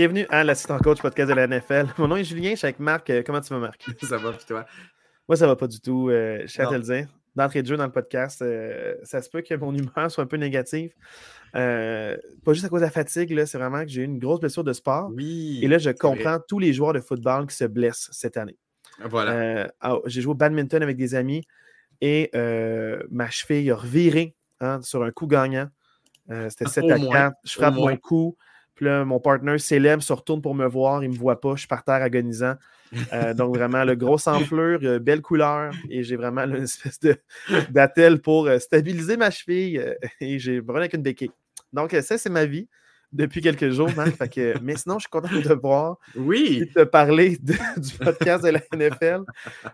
Bienvenue à l'assistant coach podcast de la NFL. Mon nom est Julien, je suis avec Marc. Euh, comment tu vas, Marc? ça va, puis toi? Moi, ça va pas du tout. Euh, je tiens à te le dire. D'entrée de jeu dans le podcast, euh, ça se peut que mon humeur soit un peu négative. pas juste à cause de la fatigue, c'est vraiment que j'ai eu une grosse blessure de sport. Oui. Et là, je comprends tous les joueurs de football qui se blessent cette année. Voilà. Ah, j'ai joué au badminton avec des amis et ma cheville a reviré hein, sur un coup gagnant. C'était 7 à 4. Je frappe mon coup mon partner célèbre, se retourne pour me voir, il ne me voit pas, je suis par terre agonisant. Euh, donc, vraiment, le gros enflure, euh, belle couleur, et j'ai vraiment une espèce d'attel pour euh, stabiliser ma cheville, et j'ai vraiment avec une béquille. Donc, ça, c'est ma vie depuis quelques jours, mais sinon, je suis content de te voir. Oui. de te parler du podcast de la NFL.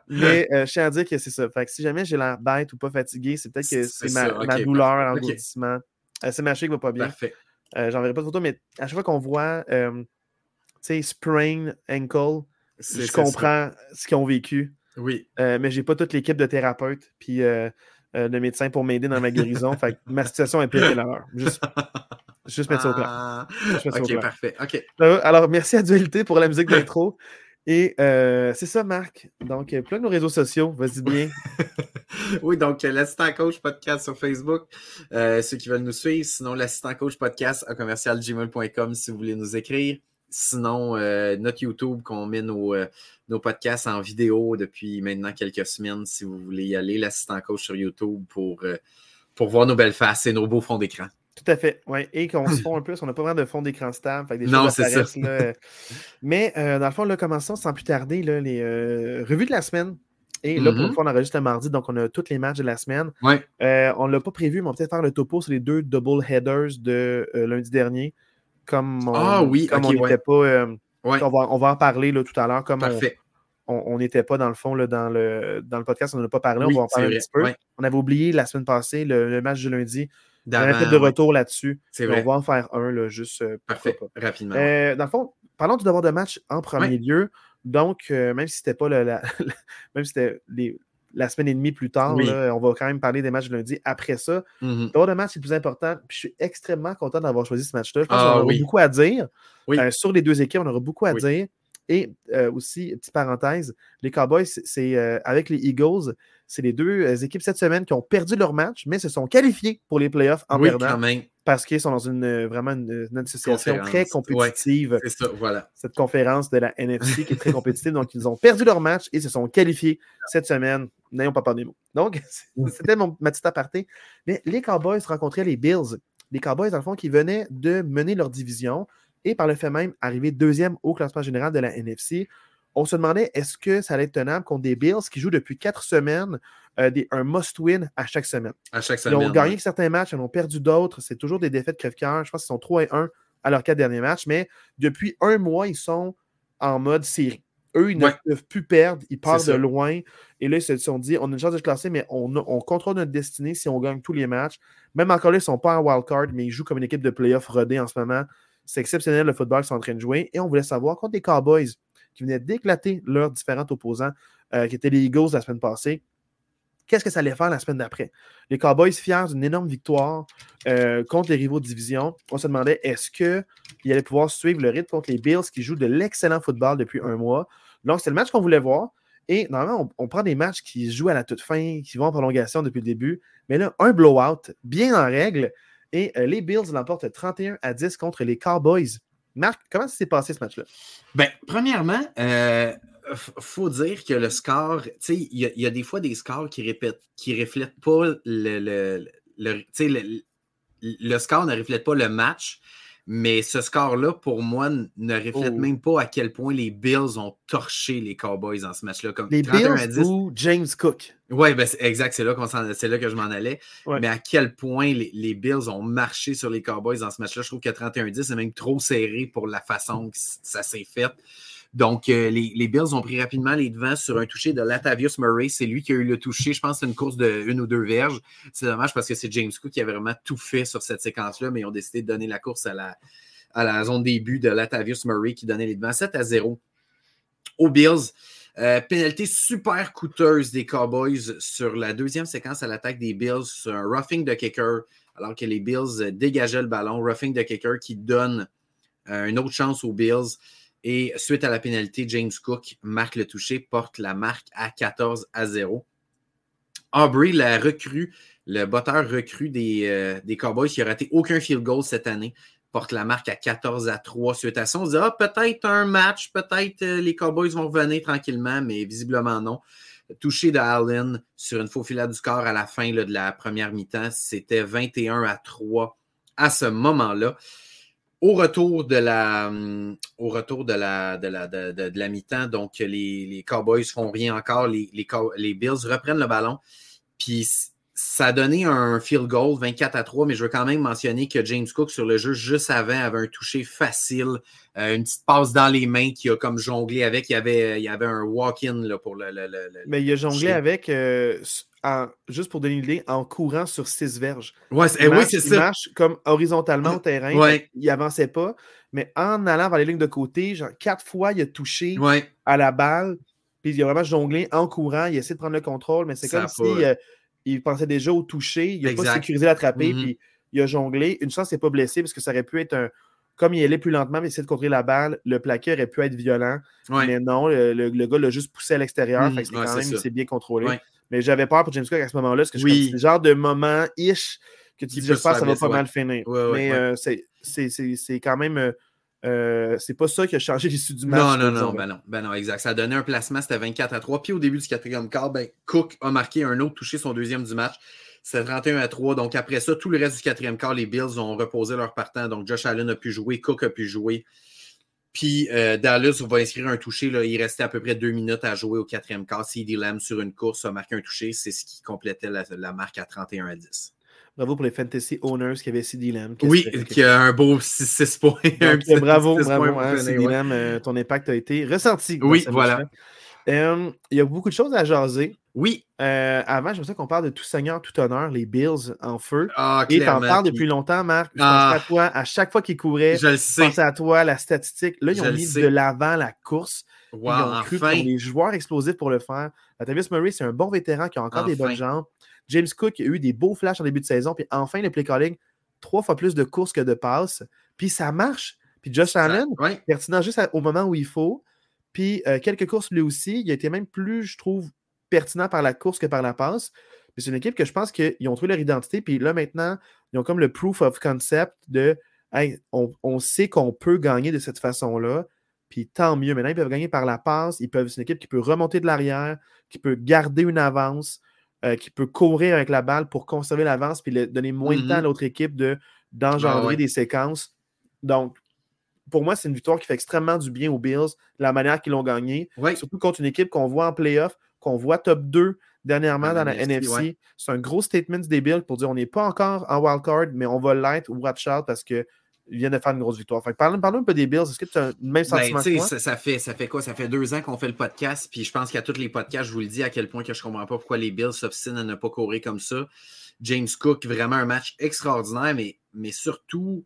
Mais je tiens à dire que c'est ça. Fait que si jamais j'ai l'air bête ou pas fatigué, c'est peut-être que c'est ma, douleur, l'engourdissement. c'est ma cheville qui va pas bien. Parfait. Euh, J'enverrai pas de photo, mais à chaque fois qu'on voit, euh, tu sais, sprain ankle, je comprends ce qu'ils ont vécu. Oui. Euh, mais j'ai pas toute l'équipe de thérapeutes puis euh, de médecins pour m'aider dans ma guérison. fait ma situation est pire que la leur. Juste, juste mettre ça au clair. Ah, ok, parfait. Alors, merci à Dualité pour la musique d'intro. Et euh, c'est ça, Marc. Donc, euh, plug nos réseaux sociaux. Vas-y bien. oui, donc l'assistant coach podcast sur Facebook, euh, ceux qui veulent nous suivre. Sinon, l'assistant coach podcast à commercialgmail.com si vous voulez nous écrire. Sinon, notre YouTube qu'on met nos, nos, podcasts en vidéo depuis maintenant quelques semaines si vous voulez y aller. L'assistant coach sur YouTube pour, pour voir nos belles faces et nos beaux fonds d'écran. Tout à fait, oui. Et qu'on se fond un peu, on n'a pas vraiment de fond d'écran stable. Des non, c'est ça. Mais euh, dans le fond, là, commençons sans plus tarder là, les euh, revues de la semaine. Et là, pour une mm-hmm. fois, on enregistre le mardi, donc on a tous les matchs de la semaine. Ouais. Euh, on ne l'a pas prévu, mais on va peut-être faire le topo sur les deux double headers de lundi dernier. Comme on, ah oui, comme on n'était pas. On, va, on va en parler là, tout à l'heure. Comme Parfait on n'était pas dans le fond, là, dans, le, dans le podcast, on n'en a pas parlé, on va en parler un petit peu. On avait oublié la semaine passée le, match de lundi. On a peut-être de retour là-dessus. On va en faire un, là, juste euh, Parfait, rapidement. Euh, dans le fond, parlons du devoir de match en premier lieu. Donc, euh, même si c'était pas la, même si c'était la semaine et demie plus tard, on va quand même parler des matchs de lundi après ça. Mm-hmm. Le devoir de match, c'est le plus important. Puis je suis extrêmement content d'avoir choisi ce match-là. Je pense qu'on ah aura beaucoup à dire. sur les deux équipes, on aura beaucoup à dire. Et euh, aussi, petite parenthèse, les Cowboys, c'est euh, avec les Eagles, c'est les deux euh, équipes cette semaine qui ont perdu leur match, mais se sont qualifiées pour les playoffs en oui, perdant. Parce qu'ils sont dans une vraiment une, association très compétitive. c'est ça, voilà. Cette conférence de la NFC qui est très compétitive. Donc, ils ont perdu leur match et se sont qualifiés cette semaine. N'ayons pas peur des mots. Donc, c'était ma petite aparté. Mais les Cowboys rencontraient les Bills. Les Cowboys, dans le fond, qui venaient de mener leur division et par le fait même arriver deuxième au classement général de la NFC. On se demandait est-ce que ça allait être tenable contre des Bills qui jouent depuis quatre semaines euh, un must-win à chaque semaine? À chaque semaine. Ils ont gagné certains matchs, ils en ont perdu d'autres. C'est toujours des défaites crève-cœur. Je pense qu'ils sont 3 et 1 à leurs quatre derniers matchs, mais depuis un mois, ils sont en mode série. Eux, ils ne peuvent plus perdre, ils partent de loin. Et là, ils se sont dit on a une chance de se classer, mais on, on, contrôle notre destinée si on gagne tous les matchs. Même encore là, ils ne sont pas en wildcard, mais ils jouent comme une équipe de playoff rodée en ce moment. C'est exceptionnel le football qu'ils sont en train de jouer. Et on voulait savoir contre les Cowboys qui venaient d'éclater leurs différents opposants, euh, qui étaient les Eagles la semaine passée, qu'est-ce que ça allait faire la semaine d'après? Les Cowboys, fiers d'une énorme victoire euh, contre les rivaux de division, on se demandait est-ce qu'ils allaient pouvoir suivre le rythme contre les Bills qui jouent de l'excellent football depuis un mois? Donc, c'est le match qu'on voulait voir. Et normalement, on, on, prend des matchs qui jouent à la toute fin, qui vont en prolongation depuis le début. Mais là, un blowout, bien en règle. Et euh, les Bills l'emportent 31 à 10 contre les Cowboys. Marc, comment ça s'est passé ce match-là? Bien, premièrement, il euh, faut dire que le score, tu sais, il y, a des fois des scores qui répètent, qui reflètent pas le, le, le, le score ne reflète pas le match, mais ce score-là, pour moi, ne reflète oh. même pas à quel point les Bills ont torché les Cowboys dans ce match-là. les Bills ou James Cook? Oui, ben exact, c'est là, là, que je m'en allais. Mais à quel point les, Bills ont marché sur les Cowboys dans ce match-là? Je trouve que 31-10, c'est même trop serré pour la façon que ça s'est fait. Donc, euh, les, Bills ont pris rapidement les devants sur un toucher de Latavius Murray. C'est lui qui a eu le toucher. Je pense que c'est une course de une ou deux verges. C'est dommage parce que c'est James Cook qui a vraiment tout fait sur cette séquence-là, mais ils ont décidé de donner la course à la, à la zone début de Latavius Murray qui donnait les devants 7 à 0 aux Bills. Euh, pénalité super coûteuse des Cowboys sur la deuxième séquence à l'attaque des Bills un roughing de kicker, alors que les Bills dégageaient le ballon. Roughing de kicker qui donne une autre chance aux Bills. Et suite à la pénalité, James Cook marque le toucher, porte la marque à 14 à 0. Aubrey, la recrue, le botteur recrue des, des Cowboys, qui a raté aucun field goal cette année, porte la marque à 14 à 3 suite à ça. On se dit, ah, peut-être un match, peut-être euh, les Cowboys vont revenir tranquillement, mais visiblement non. Touché de Allen sur une faux filet du corps à la fin de la première mi-temps, c'était 21 à 3 à ce moment-là. Au retour de la, hum, au retour de la, de la, de, la mi-temps, donc les, les Cowboys font rien encore, les, les, les Bills reprennent le ballon. Puis ça a donné un field goal 24 à 3, mais je veux quand même mentionner que James Cook sur le jeu juste avant avait un toucher facile, euh, une petite passe dans les mains qui a comme jonglé avec. Il y avait, il y avait un walk-in pour le, Mais il a jonglé avec, euh, juste pour donner une idée, en courant sur six verges. Ouais, il oui, c'est ça. Il marche comme horizontalement au terrain. Il avançait pas, mais en allant vers les lignes de côté, genre quatre fois, il a touché à la balle. Puis il a vraiment jonglé en courant. Il a essayé de prendre le contrôle, mais c'est comme si. Euh, il pensait déjà au toucher, il n'a pas sécurisé l'attraper, mm-hmm. puis il a jonglé. Une chance, il n'est pas blessé parce que ça aurait pu être un. Comme il allait plus lentement, mais essayer de contrer la balle, le plaqué aurait pu être violent. Mais non, le, gars l'a juste poussé à l'extérieur. Mm-hmm. c'est quand même c'est bien contrôlé. Mais j'avais peur pour James Cook à ce moment-là, parce que c'est le genre de moment-ish que tu dis, j'espère que ça va pas mal finir. mais euh, c'est quand même. Euh, euh, c'est pas ça qui a changé l'issue du match. Non, non, non, ben non, ben non, exact. Ça a donné un placement, c'était 24 à 3. Puis au début du quatrième quart, ben, Cook a marqué un autre touché, son deuxième du match. C'était 31 à 3. Donc après ça, tout le reste du quatrième quart, les Bills ont reposé leur partant. Donc Josh Allen a pu jouer, Cook a pu jouer. Puis euh, Dallas va inscrire un touché. Là. Il restait à peu près deux minutes à jouer au quatrième quart. CD Lamb sur une course a marqué un touché. C'est ce qui complétait la, la marque à 31 à 10. Bravo pour les fantasy owners qui avaient CD Lamb. Oui, qui a un beau 6 points. Donc, bravo, bravo. Hein, CD Lamb, euh, ton impact a été ressenti. Oui, voilà. Euh, il y a beaucoup de choses à jaser. Oui. Euh, avant, je veux qu'on parle de tout seigneur, tout honneur, les Bills en feu. Ah, Et t'en parles depuis longtemps, Marc. Je pense à ah. toi. À chaque fois qu'ils couraient, je, le pensais à toi, la statistique. Là, ils ont mis de l'avant la course. ils ont cru enfin. les joueurs explosifs pour le faire. Tavis Murray, c'est un bon vétéran qui a encore des bonnes jambes. James Cook a eu des beaux flashs en début de saison. Puis enfin, le play calling, trois fois plus de courses que de passes. Puis ça marche. Puis Josh Allen, pertinent juste au moment où il faut. Puis euh, quelques courses lui aussi. Il a été même plus, je trouve, pertinent par la course que par la passe. Puis c'est une équipe que je pense qu'ils ont trouvé leur identité. Puis là, maintenant, ils ont comme le proof of concept de hey, on, sait qu'on peut gagner de cette façon-là. Puis tant mieux. Maintenant, ils peuvent gagner par la passe. Ils peuvent, c'est une équipe qui peut remonter de l'arrière, qui peut garder une avance. Euh, qui peut courir avec la balle pour conserver l'avance puis donner moins de temps à mm-hmm. l'autre équipe de, d'engendrer ah des séquences. Donc, pour moi, c'est une victoire qui fait extrêmement du bien aux Bills, la manière qu'ils l'ont gagné. Surtout contre une équipe qu'on voit en playoff, qu'on voit top 2 dernièrement dans la NFC. C'est un gros statement des Bills pour dire on n'est pas encore en wildcard, mais on va l'être, watch out, parce que ils viennent de faire une grosse victoire. parlons, un peu des Bills. Est-ce que tu as le même ben, sentiment que moi? Ça, fait, ça fait quoi? Ça fait deux ans qu'on fait le podcast. Puis je pense qu'à tous les podcasts, je vous le dis à quel point que je ne comprends pas pourquoi les Bills s'obstinent à ne pas courir comme ça. James Cook, vraiment un match extraordinaire, mais, mais surtout,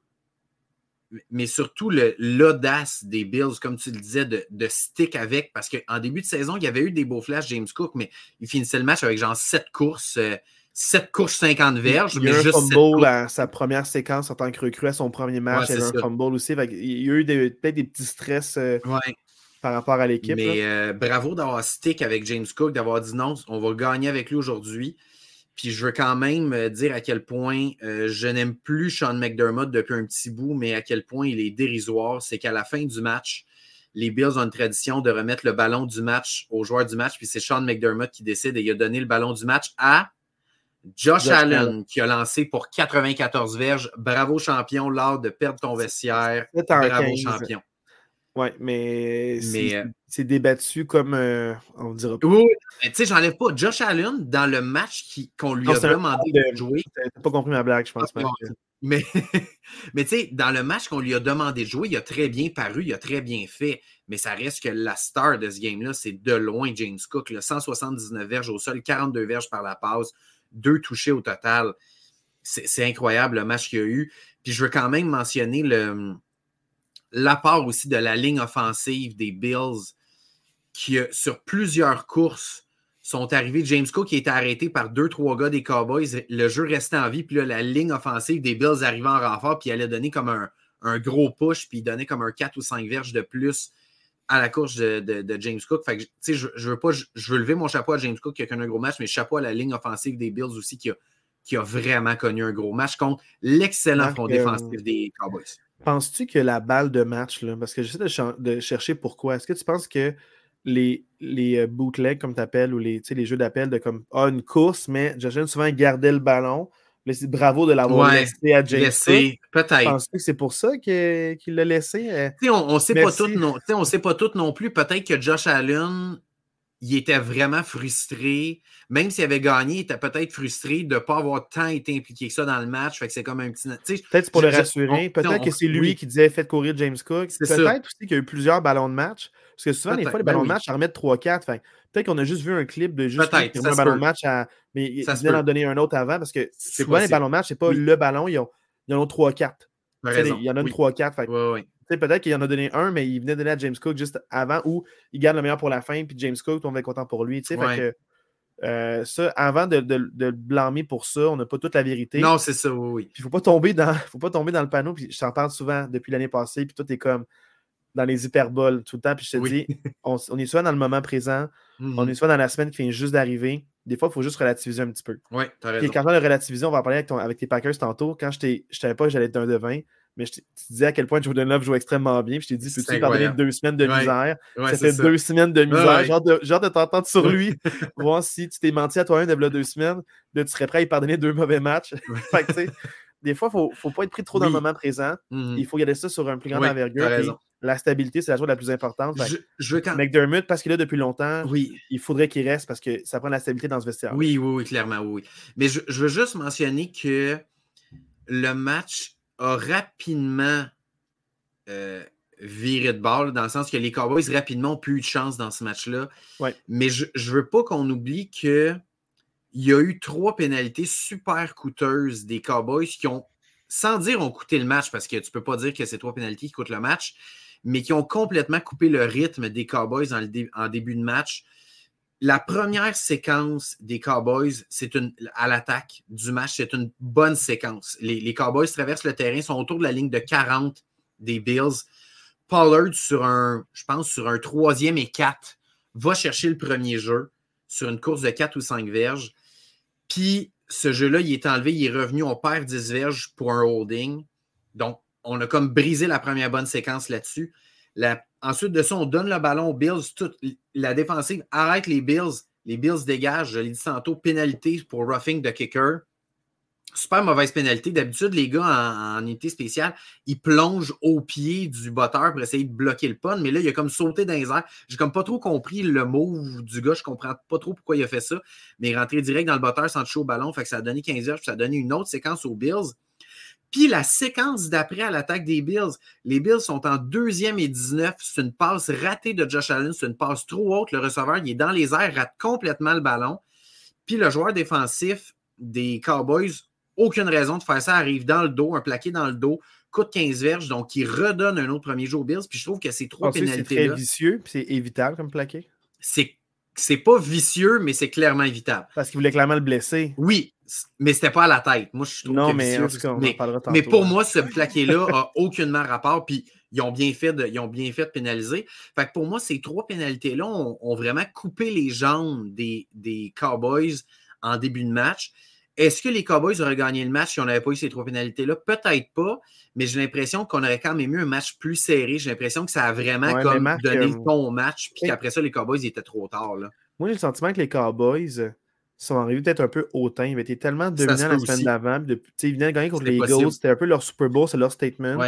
mais surtout l'audace des Bills, comme tu le disais, de, de stick avec. Parce qu'en début de saison, il y avait eu des beaux flashs, James Cook, mais il finissait le match avec genre sept courses. Euh, 7 courses, 50 verges. Il y a eu un fumble à sa première séquence en tant que recrue à son premier match. il y a eu un fumble aussi. il y a eu peut-être des petits stress euh, par rapport à l'équipe. Mais euh, bravo d'avoir stick avec James Cook, d'avoir dit non, on va gagner avec lui aujourd'hui. Puis je veux quand même euh, dire à quel point je n'aime plus Sean McDermott depuis un petit bout, mais à quel point il est dérisoire. C'est qu'à la fin du match, les Bills ont une tradition de remettre le ballon du match aux joueurs du match, puis c'est Sean McDermott qui décide et il a donné le ballon du match à Josh, Allen, qui a lancé pour 94 verges. Bravo champion, l'art de perdre ton vestiaire. Bravo champion. Oui, mais, euh, c'est débattu comme euh, on dira pas. Oui, tu sais, j'enlève pas. Josh Allen, dans le match qu'on lui a demandé de jouer. T'as pas compris ma blague, je pense. mais, mais tu sais, dans le match qu'on lui a demandé de jouer, il a très bien paru, il a très bien fait. Mais ça reste que la star de ce game-là, c'est de loin James Cook. 179 verges au sol, 42 verges par la passe deux touchés au total. C'est incroyable le match qu'il y a eu. Puis je veux quand même mentionner l'apport aussi de la ligne offensive des Bills qui, sur plusieurs courses, sont arrivés. James Cook qui a été arrêté par deux, trois gars des Cowboys. Le jeu restait en vie. Puis là, la ligne offensive des Bills arrivait en renfort. Puis elle a donné comme un, un gros push, puis donner comme un 4 ou 5 verges de plus à la course de, James Cook. Fait que, je, je, veux pas, je, veux lever mon chapeau à James Cook qui a connu un gros match, mais chapeau à la ligne offensive des Bills aussi qui a, qui a vraiment connu un gros match contre l'excellent front défensif des Cowboys. Penses-tu que la balle de match, là, parce que j'essaie de, chercher pourquoi, est-ce que tu penses que les, les euh, bootlegs, comme tu appelles, ou les, les jeux d'appel de comme ah, une course, mais j'aime souvent garder le ballon. C'est bravo de l'avoir laissé à James Peut-être. Penses que c'est pour ça qu'il l'a laissé? Euh? On ne sait, pas tout non, sait pas tout non plus. Peut-être que Josh Allen il était vraiment frustré. Même s'il avait gagné, il était peut-être frustré de ne pas avoir tant été impliqué que ça dans le match. Fait que c'est comme un petit. Peut-être pour le rassurer. Peut-être que c'est lui qui disait faites courir James Cook. Peut-être aussi qu'il y a eu plusieurs ballons de match. Parce que souvent, des fois, les ballons ben de match en remettent 3-4. Peut-être qu'on a juste vu un clip de juste un ballon de match à. Mais il vient d'en donner un autre avant parce que souvent, les ballons de match, c'est pas le ballon, ils, ont, en ont 3-4. Il y en a une 3-4. Oui, peut-être qu'il en a donné un, mais il venait donner à James Cook juste avant ou il garde le meilleur pour la fin, puis James Cook, on va être content pour lui. Fait que, euh, ça, avant de, de, blâmer pour ça, on n'a pas toute la vérité. Non, c'est ça, oui. Il ne faut pas tomber dans faut pas tomber dans le panneau. Puis je t'en parle souvent depuis l'année passée, puis tout est comme dans les hyperboles tout le temps. Puis je te dis, on, est souvent dans le moment présent, on est mm-hmm. souvent dans la semaine qui vient juste d'arriver. Des fois, il faut juste relativiser un petit peu. Oui, tu as raison. quand on a relativisé, on va en parler avec, avec tes Packers tantôt. Quand je ne savais pas que j'allais être un de 20, mais je te disais à quel point Jordan Love joue extrêmement bien. Puis je t'ai dit, peux-tu pardonner deux semaines de misère? ça fait deux semaines de misère. genre, de, genre de t'entendre sur lui, voir si tu t'es menti à toi-même de deux semaines, là, tu serais prêt à y pardonner deux mauvais matchs. fait que, des fois, il ne faut pas être pris trop dans le moment présent. Mm-hmm. Il faut garder ça sur un plus grand envergure. La stabilité, c'est la chose la plus importante. Je, je quand... McDermott, parce qu'il est là depuis longtemps, oui. il faudrait qu'il reste parce que ça prend la stabilité dans ce vestiaire. Oui, oui, oui, clairement, oui. Mais je, je veux juste mentionner que le match a rapidement euh, viré de balle, dans le sens que les Cowboys rapidement ont plus eu de chance dans ce match-là. Mais je ne veux pas qu'on oublie qu'il y a eu trois pénalités super coûteuses des Cowboys qui ont, sans dire ont coûté le match, parce que tu ne peux pas dire que c'est trois pénalités qui coûtent le match, mais qui ont complètement coupé le rythme des Cowboys en début de match la première séquence des Cowboys, c'est une à l'attaque du match, c'est une bonne séquence. Les, Cowboys traversent le terrain, sont autour de la ligne de 40 des Bills. Pollard sur un, je pense, sur un troisième et quatre, va chercher le premier jeu sur une course de 4 ou 5 verges. Puis ce jeu-là, il est enlevé, il est revenu, on perd 10 verges pour un holding. Donc, on a comme brisé la première bonne séquence là-dessus. Ensuite de ça, on donne le ballon aux Bills. Toute la défensive arrête les Bills. Les Bills dégagent, je l'ai dit tantôt, pénalité pour roughing de kicker. Super mauvaise pénalité. D'habitude, les gars en, unité spéciale, ils plongent au pied du botteur pour essayer de bloquer le pun. Mais là, il a comme sauté dans les airs. J'ai comme pas trop compris le move du gars. Je comprends pas trop pourquoi il a fait ça. Mais rentré direct dans le botteur sans toucher au ballon. Fait que ça a donné 15 heures. Puis ça a donné une autre séquence aux Bills. Puis la séquence d'après à l'attaque des Bills, les Bills sont en deuxième et 19. C'est une passe ratée de Josh Allen. C'est une passe trop haute. Le receveur, il est dans les airs, rate complètement le ballon. Puis le joueur défensif des Cowboys, aucune raison de faire ça, arrive dans le dos, un plaqué dans le dos, coûte 15 verges, donc il redonne un autre premier jour aux Bills. Puis je trouve que ces trois pénalités-là. C'est très vicieux, puis c'est évitable comme plaqué. C'est c'est pas vicieux, mais c'est clairement évitable. Parce qu'il voulait clairement le blesser. Oui, mais c'était pas à la tête. Moi, je trouve non, que mais, mais, pour moi, ce plaqué-là a aucunement rapport. Puis ils ont bien fait de, ils ont bien fait pénaliser. Fait que pour moi, ces trois pénalités-là ont, vraiment coupé les jambes des, des Cowboys en début de match. Est-ce que les Cowboys auraient gagné le match si on n'avait pas eu ces trois pénalités-là? Peut-être pas, mais j'ai l'impression qu'on aurait quand même eu un match plus serré. J'ai l'impression que ça a vraiment comme donné le ton au match, puis qu'après ça, les Cowboys étaient trop tard. Là. Moi, j'ai le sentiment que les Cowboys sont arrivés peut-être un peu hautain. Ils étaient tellement dominants la semaine d'avant. Ils venaient de gagner contre les Eagles. C'était un peu leur Super Bowl, c'est leur statement.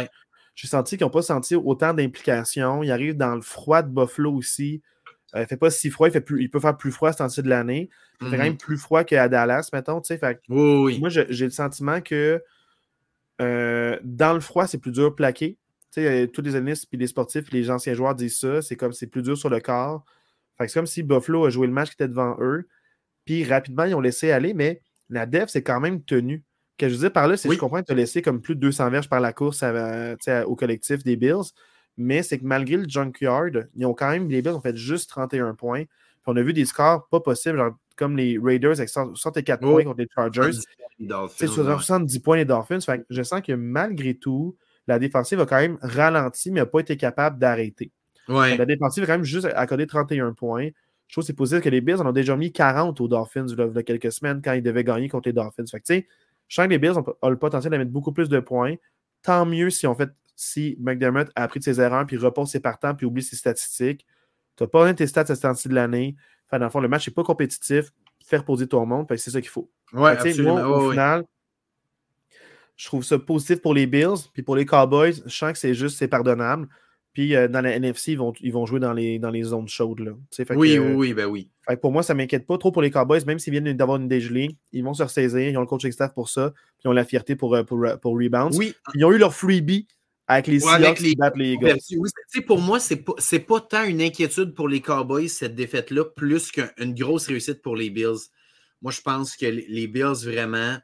J'ai senti qu'ils n'ont pas senti autant d'implication. Ils arrivent dans le froid de Buffalo aussi. Euh, il ne fait pas si froid, il, fait plus, il peut faire plus froid à ce temps-ci de l'année. Il fait quand même mm-hmm. plus froid qu'à Dallas, mettons. Fait, oui, Moi, j'ai le sentiment que euh, dans le froid, c'est plus dur de plaquer. Euh, tous les analystes, puis les sportifs, les anciens joueurs disent ça. C'est comme c'est plus dur sur le corps. c'est comme si Buffalo a joué le match qui était devant eux. Puis rapidement, ils ont laissé aller, mais la def, c'est quand même tenu. Ce que je veux dire par là, c'est que je comprends que tu as laissé comme plus de 200 verges par la course au collectif des Bills, mais c'est que malgré le junkyard, ils ont quand même, les Bills ont fait juste 31 points. Puis on a vu des scores pas possibles, comme les Raiders avec 64 points contre les Chargers. C'est sur 70 points les Dolphins. je sens que malgré tout, la défensive a quand même ralenti, mais n'a pas été capable d'arrêter. La défensive a quand même juste accordé 31 points. Je trouve que c'est possible que les Bills en ont déjà mis 40 aux Dolphins il y a quelques semaines quand ils devaient gagner contre les Dolphins. Fait que, je sens que les Bills ont, le potentiel de mettre beaucoup plus de points. Tant mieux si on fait si McDermott a appris de ses erreurs, puis repose ses partants, puis oublie ses statistiques. Tu n'as pas un tes stats à cette de l'année. Enfin, dans le fond, le match n'est pas compétitif. Faire poser tout le monde, c'est ça qu'il faut. Ouais, absolument. au final, je trouve ça positif pour les Bills, puis pour les Cowboys, je sens que c'est juste, c'est pardonnable. Puis euh, dans la NFC, ils vont, ils vont jouer dans les, dans les zones chaudes. Là. oui, oui, oui, ben oui. pour moi, ça ne m'inquiète pas trop pour les Cowboys, même s'ils viennent d'avoir une dégelée. Ils vont se ressaisir, ils ont le coaching staff pour ça, puis ils ont la fierté pour, euh, pour, pour rebound. Oui. Ils ont eu leur freebie avec les Seahawks qui battent les Eagles. pour moi, ce n'est pas, pas tant une inquiétude pour les Cowboys, cette défaite-là, plus qu'une grosse réussite pour les Bills. Moi, je pense que les Bills, vraiment,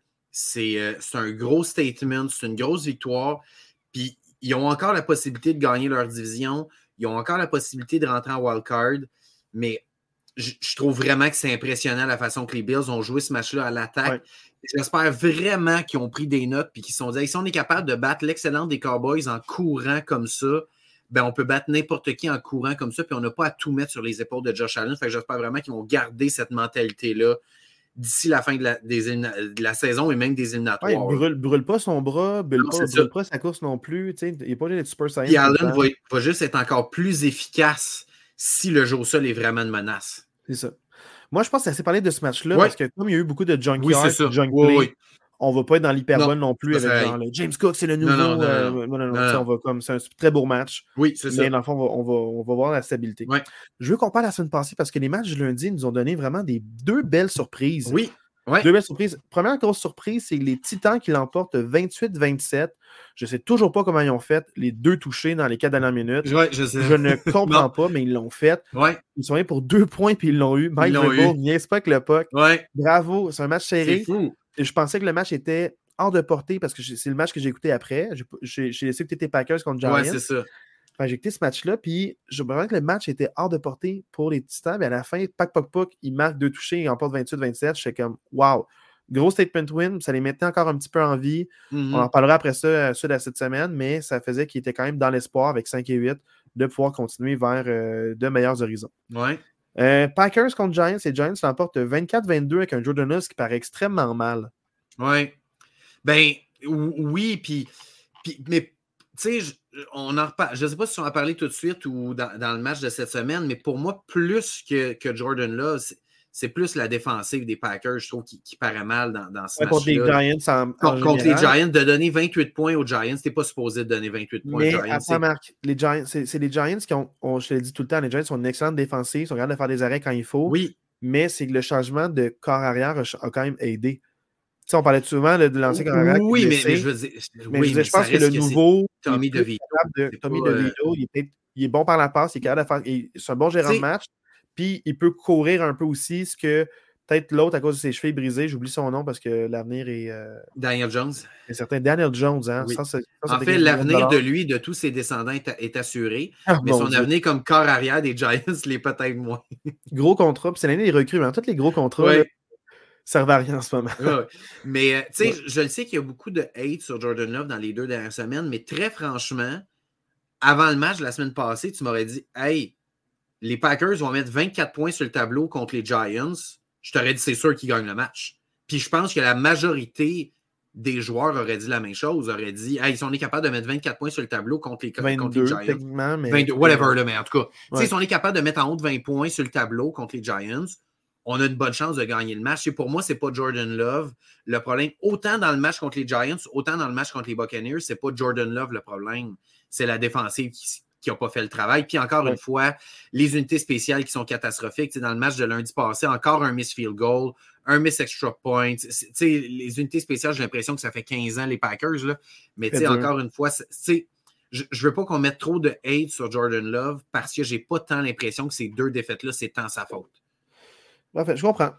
euh, c'est un gros statement, c'est une grosse victoire. Puis ils ont encore la possibilité de gagner leur division. Ils ont encore la possibilité de rentrer en wildcard. Mais je, trouve vraiment que c'est impressionnant la façon que les Bills ont joué ce match-là à l'attaque. J'espère vraiment qu'ils ont pris des notes et qu'ils se sont dit si on est capable de battre l'excellent des Cowboys en courant comme ça, ben on peut battre n'importe qui en courant comme ça, puis on n'a pas à tout mettre sur les épaules de Josh Allen. Fait j'espère vraiment qu'ils vont garder cette mentalité-là d'ici la fin de la, de la, saison et même des éliminatoires. il brûle, brûle pas son bras, brûle, pas, brûle pas, sa course non plus. Il n'est pas d'être super saiyan. Et Allen va, va, juste être encore plus efficace si le jeu au sol est vraiment une menace. C'est ça. Moi, je pense que c'est assez parlé de ce match-là parce que comme il y a eu beaucoup de oui, junk play, on va pas être dans l'hyperbole non, plus avec genre, James Cook, c'est le nouveau. Non, non, euh, non, on va comme c'est un très beau match. Oui, c'est ça. Mais dans le fond, on va, on va, voir la stabilité. Je veux qu'on parle la semaine passée parce que les matchs lundi nous ont donné vraiment des deux belles surprises. Oui. Deux belles surprises. Première grosse surprise, c'est les Titans qui l'emportent 28-27. Je ne sais toujours pas comment ils ont fait les deux touchés dans les quatre dernières minutes. je, ne comprends pas, mais ils l'ont fait. Ils sont allés pour deux points puis ils l'ont eu. Mike Vrabel, niaise pas avec le puck. Bravo, c'est un match serré. Je pensais que le match était hors de portée parce que c'est le match que j'ai écouté après. J'ai laissé que tu étais Packers contre Giants. Ouais, c'est ça. J'ai écouté ce match-là, puis je me que le match était hors de portée pour les Titans. Mais à la fin, pac, pac, pac, ils marquent deux touchés, ils emportent 28-27. Je suis comme, wow, gros statement win. Ça les mettait encore un petit peu en vie. Mm-hmm. On en parlera après ça, euh, de cette semaine, mais ça faisait qu'ils étaient quand même dans l'espoir avec 5 et 8 de pouvoir continuer vers euh, de meilleurs horizons. Ouais. Euh, Packers contre Giants, et Giants l'emportent 24-22 avec un Jordan qui paraît extrêmement mal. Oui. Ben, oui, puis, mais, tu sais, on en reparle. Je ne sais pas si on en a parlé tout de suite ou dans, le match de cette semaine, mais pour moi, plus que, que Jordan là, c'est plus la défensive des Packers, je trouve, qui, paraît mal dans, dans ce match-là. Contre les Giants, contre, les Giants, de donner 28 points aux Giants, t'es pas supposé de donner 28 points aux Giants. Marc, les Giants, c'est les Giants qui ont, je te l'ai dit tout le temps, les Giants sont une excellente défensive, ils sont capables de faire des arrêts quand il faut. Oui. Mais c'est que le changement de corps arrière a, quand même aidé. On parlait souvent de, l'ancien corps arrière. Oui, mais, je veux dire, oui, je, pense que le nouveau. Tommy DeVito. Tommy DeVito, il, est, il est bon par la passe, il est capable de faire. C'est un bon gérant de match. Puis il peut courir un peu aussi, ce que Peut-être l'autre à cause de ses cheveux brisés, j'oublie son nom parce que l'avenir est. Euh, Daniel Jones. C'est certain. Daniel Jones, hein. en fait, l'avenir de lui, de tous ses descendants est, assuré. Ah, mais son avenir comme corps arrière des Giants l'est peut-être moins. gros contrat. Puis c'est l'année des recrues. Hein. Tous les gros contrats servent à rien en ce moment. Mais euh, tu sais, je le sais qu'il y a beaucoup de hate sur Jordan Love dans les deux dernières semaines, mais très franchement, avant le match de la semaine passée, tu m'aurais dit Hey, les Packers vont mettre 24 points sur le tableau contre les Giants je t'aurais dit c'est sûr qu'ils gagnent le match. Puis je pense que la majorité des joueurs auraient dit la même chose, auraient dit hey, si on est capable de mettre 24 points sur le tableau contre les, contre les Giants. Mais... 22, whatever, mais en tout cas, si on est capable de mettre en haut de 20 points sur le tableau contre les Giants, on a une bonne chance de gagner le match. Et pour moi, ce n'est pas Jordan Love le problème. Autant dans le match contre les Giants, autant dans le match contre les Buccaneers, ce n'est pas Jordan Love le problème. C'est la défensive qui, qui n'ont pas fait le travail. Puis encore une fois, les unités spéciales qui sont catastrophiques. Dans le match de lundi passé, encore un miss field goal, un miss extra point. Les unités spéciales, j'ai l'impression que ça fait 15 ans les Packers. Là. Mais encore une fois, je ne veux pas qu'on mette trop de hate sur Jordan Love parce que j'ai pas tant l'impression que ces deux défaites-là, c'est tant sa faute. Je comprends.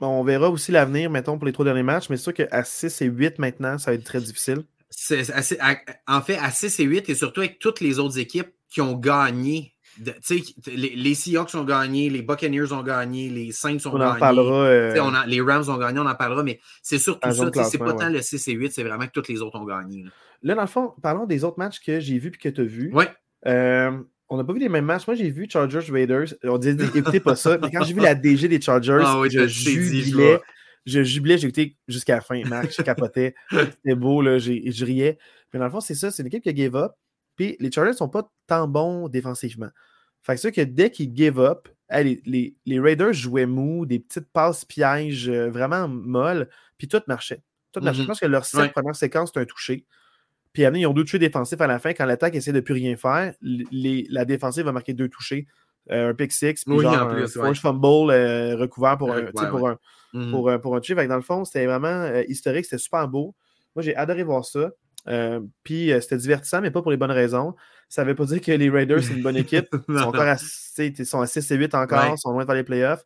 On verra aussi l'avenir, mettons, pour les trois derniers matchs, mais c'est sûr qu'à 6 et 8 maintenant, ça va être très difficile. Assez, en fait, à 6 et 8, et surtout avec toutes les autres équipes qui ont gagné les, les, Seahawks ont gagné, les Buccaneers ont gagné, les Saints ont on gagné. En parlera, euh, les Rams ont gagné, on en parlera, mais c'est surtout ça. C'est pas tant le 6 et 8, c'est vraiment que tous les autres ont gagné. Là. dans le fond, parlons des autres matchs que j'ai vus et que tu as vus. Oui. Euh, on n'a pas vu les mêmes matchs. Moi, j'ai vu Chargers Raiders. On dit, écoutez pas ça. Mais quand j'ai vu la DG des Chargers, ah je jubilais. je jubilais, j'ai écouté jusqu'à la fin. Match, je capotais. C'était beau, là, je riais. Mais dans le fond, c'est ça. C'est une équipe qui a give up. Puis les Chargers ne sont pas tant bons défensivement. Fait que que dès qu'ils give up, les, Raiders jouaient mou, des petites passes pièges euh, vraiment molles, puis tout marchait. Tout marchait. Je mm-hmm. pense que leur sept première séquence, c'est un touché. Puis ils ont deux touchés défensifs à la fin. Quand l'attaque essaie de ne plus rien faire, la défensive va marquer deux touchés. Euh, un pick six, puis genre un force fumble euh, recouvert pour, un, pour, un, mm-hmm. pour, un, pour, un, touché. dans le fond, c'était vraiment historique, c'était super beau. Moi, j'ai adoré voir ça. puis c'était divertissant, mais pas pour les bonnes raisons. Ça ne veut pas dire que les Raiders, c'est une bonne équipe. ils, sont encore à, sont à 6 et 8 encore, ils sont loin de faire les playoffs.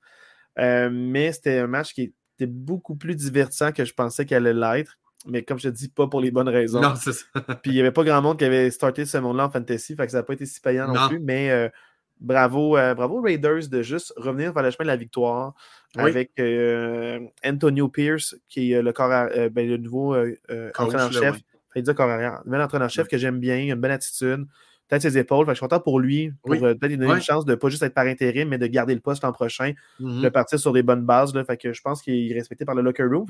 Euh, mais c'était un match qui était beaucoup plus divertissant que je pensais qu'elle allait l'être. Mais comme je te dis, pas pour les bonnes raisons. Non, c'est ça. Puis il n'y avait pas grand monde qui avait starté ce monde-là en fantasy, fait que ça n'a pas été si payant non, plus. Mais euh, bravo, euh, bravo Raiders de juste revenir vers le chemin de la victoire avec Antonio Pierce, qui est le, corps ben, le nouveau entraîneur-chef. Il dit corps arrière. Le entraîneur-chef que j'aime bien, il a une bonne attitude peut-être ses épaules. je suis content pour lui, pour euh, peut-être lui donner une chance de ne pas juste être par intérim, mais de garder le poste l'an prochain, mm-hmm. de partir sur des bonnes bases. Là, fait que je pense qu'il est respecté par le locker room.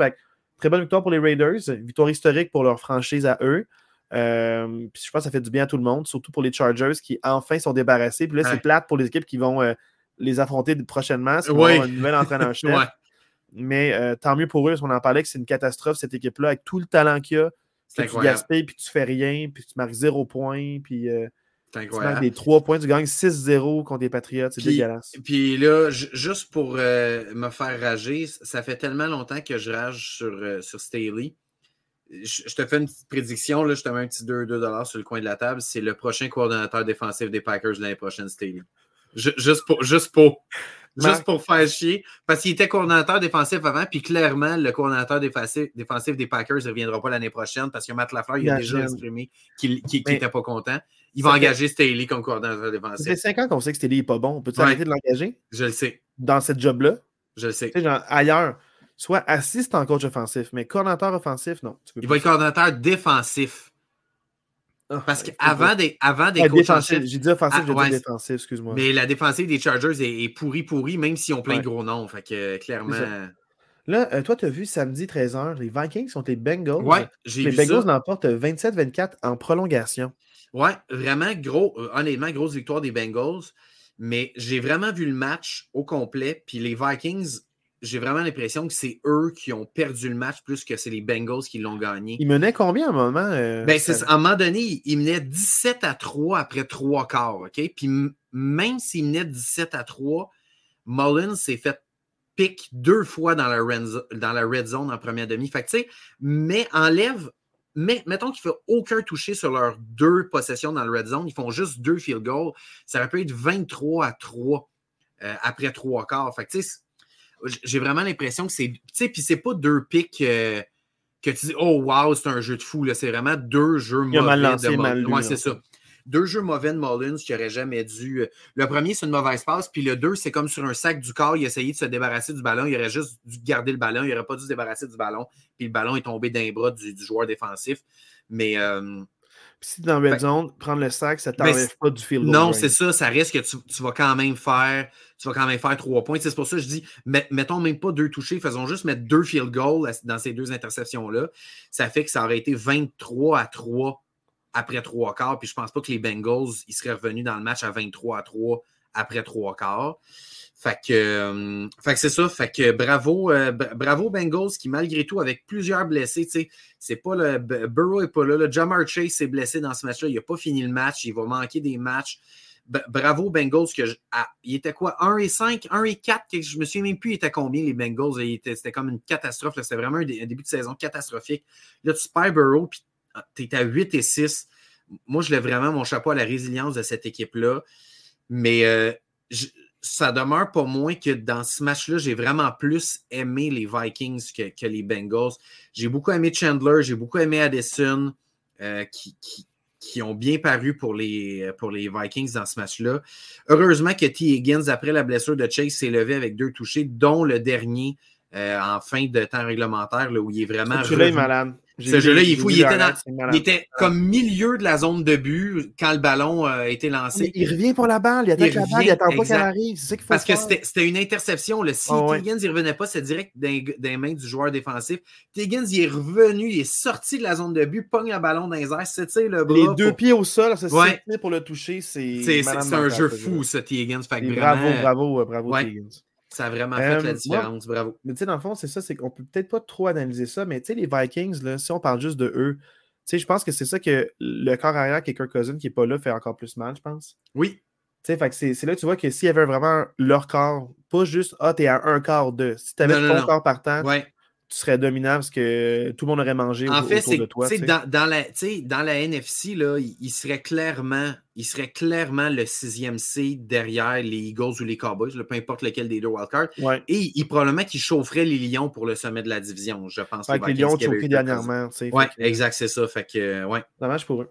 Très bonne victoire pour les Raiders. Victoire historique pour leur franchise à eux. Euh, puis je pense que ça fait du bien à tout le monde, surtout pour les Chargers qui enfin sont débarrassés. Puis là, c'est plate pour les équipes qui vont euh, les affronter prochainement. C'est un nouvel entraîneur-chef. Mais tant mieux pour eux, parce qu'on en parlait que c'est une catastrophe, cette équipe-là, avec tout le talent qu'il y a. tu gaspilles, puis tu fais rien, puis tu marques zéro point, puis incroyable. des trois points, tu gagnes 6-0 contre les Patriots, c'est dégueulasse. Puis là, juste pour euh, me faire rager, ça fait tellement longtemps que je rage sur, euh, sur Staley. Je, te fais une petite prédiction, là, je te mets un petit 2, sur le coin de la table. C'est le prochain coordonnateur défensif des Packers l'année prochaine, Staley. juste pour. Juste pour. Juste pour faire chier. Parce qu'il était coordonnateur défensif avant, puis clairement, le coordonnateur défensif, des Packers ne reviendra pas l'année prochaine parce que Matt Lafleur il a déjà exprimé qu'il n'était pas content. Il va engager Staley comme coordonnateur défensif. Ça fait cinq ans qu'on sait que Staley n'est pas bon. Peux-tu arrêter de l'engager? Je le sais. Dans cette job-là? Je le sais. genre, ailleurs, soit assistant coach offensif, mais coordonnateur offensif, non. il va être coordonnateur défensif. Parce qu'avant des, avant des coachs J'ai dit offensif, ah, j'ai dit défensif, excuse-moi. Mais la défensive des Chargers est, pourrie, pourrie, même s'ils ont plein de gros noms. Fait que clairement. Là, euh, toi, tu as vu samedi 13h, les Vikings sont les Bengals. Ouais, j'ai Les Bengals l'emportent 27-24 en prolongation. Ouais, vraiment gros, euh, honnêtement, grosse victoire des Bengals. Mais j'ai vraiment vu le match au complet. Puis les Vikings, j'ai vraiment l'impression que c'est eux qui ont perdu le match plus que c'est les Bengals qui l'ont gagné. Ils menaient combien à un moment? Euh, ben, à un moment donné, ils menaient 17 à 3 après 3 quarts. OK? Puis même s'ils menaient 17 à 3, Mullins s'est fait pick deux fois dans la, red, dans la red zone en première demi. Fait que, tu sais, mais enlève mais mettons qu'il ne fait aucun toucher sur leurs deux possessions dans le red zone, ils font juste deux field goals, ça aurait pu être 23 à 3 euh, après trois quarts. Fait j'ai vraiment l'impression que c'est. Tu sais, puis c'est pas deux pics euh, que tu dis, oh wow, c'est un jeu de fou. C'est vraiment deux jeux mauvais. Lancé, mal ouais, c'est ça deux jeux mauvais de Mullins qui n'aurait jamais dû. Euh, le premier, c'est une mauvaise passe, puis le deux, c'est comme sur un sac du corps, il a essayé de se débarrasser du ballon, il aurait juste dû garder le ballon, il n'aurait pas dû se débarrasser du ballon, puis le ballon est tombé d'un bras du, joueur défensif. Mais. Euh, si dans Red Zone, prendre le sac, ça ne t'enlève pas du field Non, c'est ça, ça risque que tu, vas quand même faire. Tu vas quand même faire trois points. C'est pour ça que je dis, mettons même pas deux touchés, faisons juste mettre deux field goals dans ces deux interceptions-là. Ça fait que ça aurait été 23 à 3 après trois quarts. Puis je pense pas que les Bengals ils seraient revenus dans le match à 23 à 3 après trois quarts. Fait que, euh, fait que c'est ça. Fait que bravo, euh, bravo Bengals qui, malgré tout, avec plusieurs blessés, tu sais, c'est pas le. Burrow n'est pas là. Le Jamar Chase s'est blessé dans ce match-là. Il n'a pas fini le match. Il va manquer des matchs. bravo Bengals. Que il était quoi? 1 et 5, 1 et 4. Je me souviens même plus, il était combien les Bengals. C'était comme une catastrophe. C'était vraiment un, début de saison catastrophique. Là, tu perds Burrow, puis ah, tu es à 8 et 6. Moi, je lève vraiment mon chapeau à la résilience de cette équipe-là. Mais euh, ça demeure pas moins que dans ce match-là, j'ai vraiment plus aimé les Vikings que, les Bengals. J'ai beaucoup aimé Chandler, j'ai beaucoup aimé Addison, euh, qui, qui ont bien paru pour les, pour les Vikings dans ce match-là. Heureusement que T. Higgins, après la blessure de Chase, s'est levé avec deux touchés, dont le dernier euh, en fin de temps réglementaire, là, où il est vraiment. Est malade. Ce jeu-là, il est fou. Il était, dans, il était, comme milieu de la zone de but quand le ballon euh, a été lancé. il revient pour la balle, il attaque la balle, il attend pas qu'elle arrive. C'est ça qu'il faut Parce que c'était une interception. Si oh, Higgins ne revenait pas, c'est direct des mains du joueur défensif. Higgins, il est revenu, il est sorti de la zone de but, pogne le ballon dans les airs, le bras. Les deux pieds au sol, c'est ouais. pour le toucher. C'est un jeu fou, ça, T. Higgins. Bravo, bravo, bravo, T. Ça a vraiment fait la euh, différence, bravo. Mais tu sais, dans le fond, c'est ça, c'est qu'on peut peut-être pas trop analyser ça, mais tu sais, les Vikings, là, si on parle juste de eux, tu sais, je pense que c'est ça que le corps arrière qui est Kirk Cousin qui n'est pas là fait encore plus mal, je pense. Oui. Tu sais, c'est là que tu vois que s'il y avait vraiment leur corps, pas juste Ah, t'es à un quart de. Si t'avais ton corps partant, ouais tu serais dominant parce que tout le monde aurait mangé en fait, autour de toi. Dans, dans, la, dans la NFC, là, il, serait clairement, il serait clairement le sixième seed derrière les Eagles ou les Cowboys, peu importe lequel des deux wildcards. Et il, probablement qu'il chaufferait les Lions pour le sommet de la division, je pense. les, les Lions ont chauffé dernièrement. Oui, exact, c'est ça. Fait que, ouais. Dommage pour eux.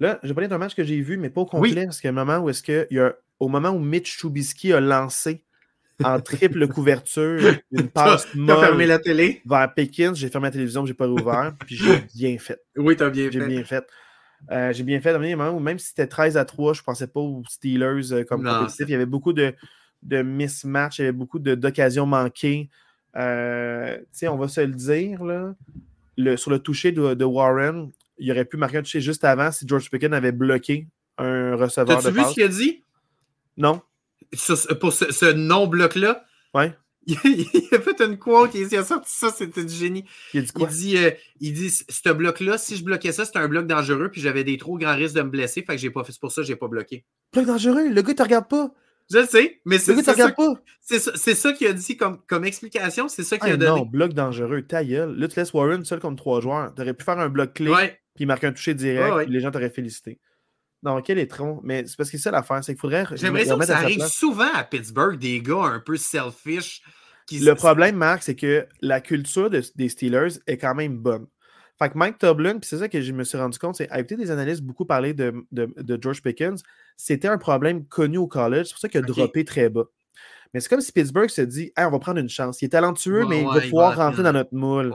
Là, je vais parler d'un match que j'ai vu, mais pas au complet, parce qu'il y a un moment où est-ce que il y a, au moment où Mitch Trubisky a lancé en triple couverture, une passe T'as fermé la télé? Vers Pékin, j'ai fermé la télévision, j'ai pas rouvert, puis j'ai bien fait. Oui, t'as bien fait. J'ai bien fait. Euh, j'ai bien fait un moment où même si c'était 13 à 3, je pensais pas aux Steelers euh, comme compétitif. Il y avait beaucoup de, de mismatch, il y avait beaucoup d'occasions manquées. Euh, on va se le dire, là, le, sur le toucher de, Warren, il aurait pu marquer un toucher juste avant si George Pickens avait bloqué un receveur de passe. T'as-tu vu ce qu'il a dit? Non pour ce, non-bloc-là. Ouais. Il, a fait une quote, il a sorti ça, c'était du génie. Il dit quoi? Il dit, euh, il dit ce bloc-là, si je bloquais ça, c'était un bloc dangereux, puis j'avais des trop grands risques de me blesser, fait que j'ai pas fait. C'est pour ça que j'ai pas bloqué. Bloc dangereux? Le gars, te regarde pas. Je le sais, mais c'est ça. C'est ça, qu'il a dit comme, comme explication, c'est ça qu'il a donné. Non, bloc dangereux, ta gueule. Là, tu laisses Warren seul comme trois joueurs. Tu aurais pu faire un bloc clé, puis marquer un toucher direct, puis les gens t'auraient félicité. Non, quel étron? Mais c'est parce que c'est ça l'affaire, c'est qu'il faudrait. J'aimerais que ça arrive souvent à Pittsburgh, des gars un peu selfish. Qui... Le problème, Marc, c'est que la culture des Steelers est quand même bonne. Fait que Mike Toblin, puis c'est ça que je me suis rendu compte, c'est écouter des analystes beaucoup parler de, de, George Pickens, c'était un problème connu au college, c'est pour ça qu'il a droppé très bas. Mais c'est comme si Pittsburgh se dit on va prendre une chance. Il est talentueux, mais il va pouvoir rentrer dans notre moule.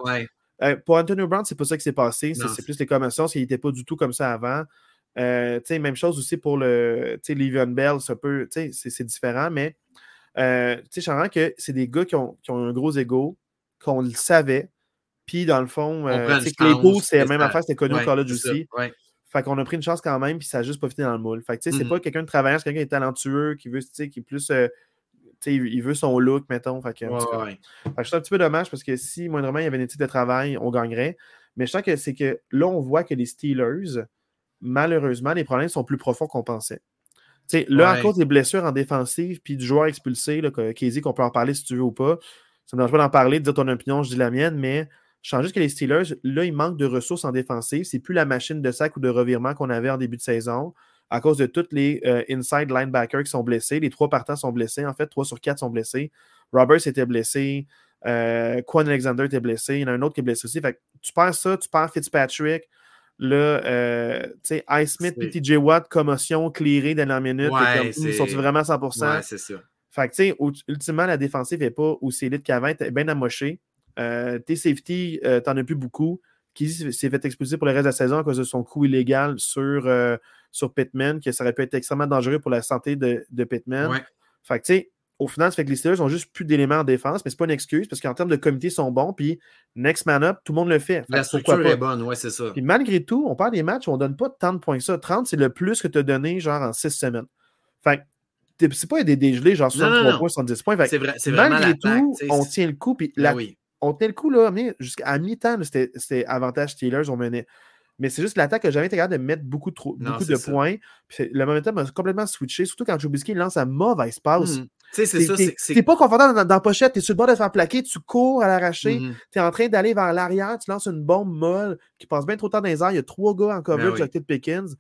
Euh, pour Antonio Brown, c'est pas ça qui s'est passé. C'est plus les commotions, il n'était pas du tout comme ça avant. Euh, même chose aussi pour le Bell, c'est différent, mais euh, je sens que c'est des gars qui ont, qui ont, un gros ego, qu'on le savait, puis dans le fond, euh, les c'est la même affaire, c'était connu au college aussi. Fait qu'on a pris une chance quand même, puis ça n'a juste pas fini dans le moule. Fait que, c'est mm-hmm. pas quelqu'un de travaillant, c'est quelqu'un qui est talentueux, qui veut, qui est plus. Euh, il veut son look, mettons. Fait que, fait que je suis un petit peu dommage parce que si moindrement il y avait une éthique de travail, on gagnerait. Mais je sens que c'est que là, on voit que les Steelers, malheureusement, les problèmes sont plus profonds qu'on pensait. là, à cause des blessures en défensive, puis du joueur expulsé, là, Casey, qu'on peut en parler si tu veux ou pas, ça ne me dérange pas d'en parler, de dire ton opinion, je dis la mienne, mais je sens juste que les Steelers, là, ils manquent de ressources en défensive. C'est plus la machine de sac ou de revirement qu'on avait en début de saison à cause de tous les euh, inside linebackers qui sont blessés. Les trois partants sont blessés, en fait, trois sur quatre sont blessés. Roberts était blessé, euh, Quan Alexander était blessé, il y en a un autre qui est blessé aussi. Fait tu perds ça, tu perds Fitzpatrick, Là, euh, tu sais, Ice Smith et TJ Watt, commotion, clearée dans la minute. ils sont vraiment 100%? Ouais, c'est ça. Fait que, tu sais, ultimement, la défensive n'est pas aussi élite qu'avant, est bien amochée. Euh, tes safety, euh, t'en as plus beaucoup. Qui s'est fait expulser pour le reste de la saison à cause de son coup illégal sur, euh, sur Pittman, que ça aurait pu être extrêmement dangereux pour la santé de, de Pittman. Ouais. Fait que, tu sais, au final, ça fait que les Steelers ont juste plus d'éléments en défense, mais c'est pas une excuse parce qu'en termes de comité, ils sont bons. Puis, next man up, tout le monde le fait. la structure est bonne, ouais, c'est ça. Puis, malgré tout, on parle des matchs où on donne pas tant de points que ça. 30, c'est le plus que tu as donné, genre, en 6 semaines. Fait c'est pas des dégelés, genre 63 points, 70 points. C'est vrai, malgré tout, on tient le coup. Puis, ben oui. on tient le coup, là, jusqu'à mi-temps, c'était avantage Steelers, on menait. Mais c'est juste l'attaque que j'avais été capable de mettre beaucoup, trop, beaucoup de points. Puis le momentum a complètement switché, surtout quand Trubisky lance à mauvaise passe. Mmh. c'est ça. T'es pas confortable dans, la pochette, t'es sur le bord de te faire plaquer, tu cours à l'arracher, mmh tu es en train d'aller vers l'arrière, tu lances une bombe molle qui passe bien trop tard dans les airs. Il y a trois gars en coverage ben avec Pickens.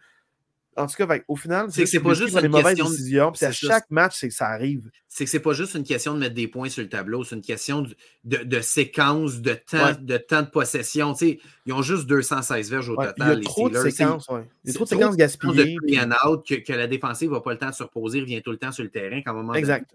En tout cas, au final, c'est que c'est pas juste une mauvaises décisions. Puis à chaque match, c'est que ça arrive. C'est que c'est pas juste une question de mettre des points sur le tableau, c'est une question de, de, séquence, de temps, de temps de possession. ils ont juste 216 verges au total. Il y a trop de séquences, ouais. Il y a trop de séquences gaspillées. De out que, que, la défensive n'a pas le temps de se reposer, revient tout le temps sur le terrain. Quand moment exact.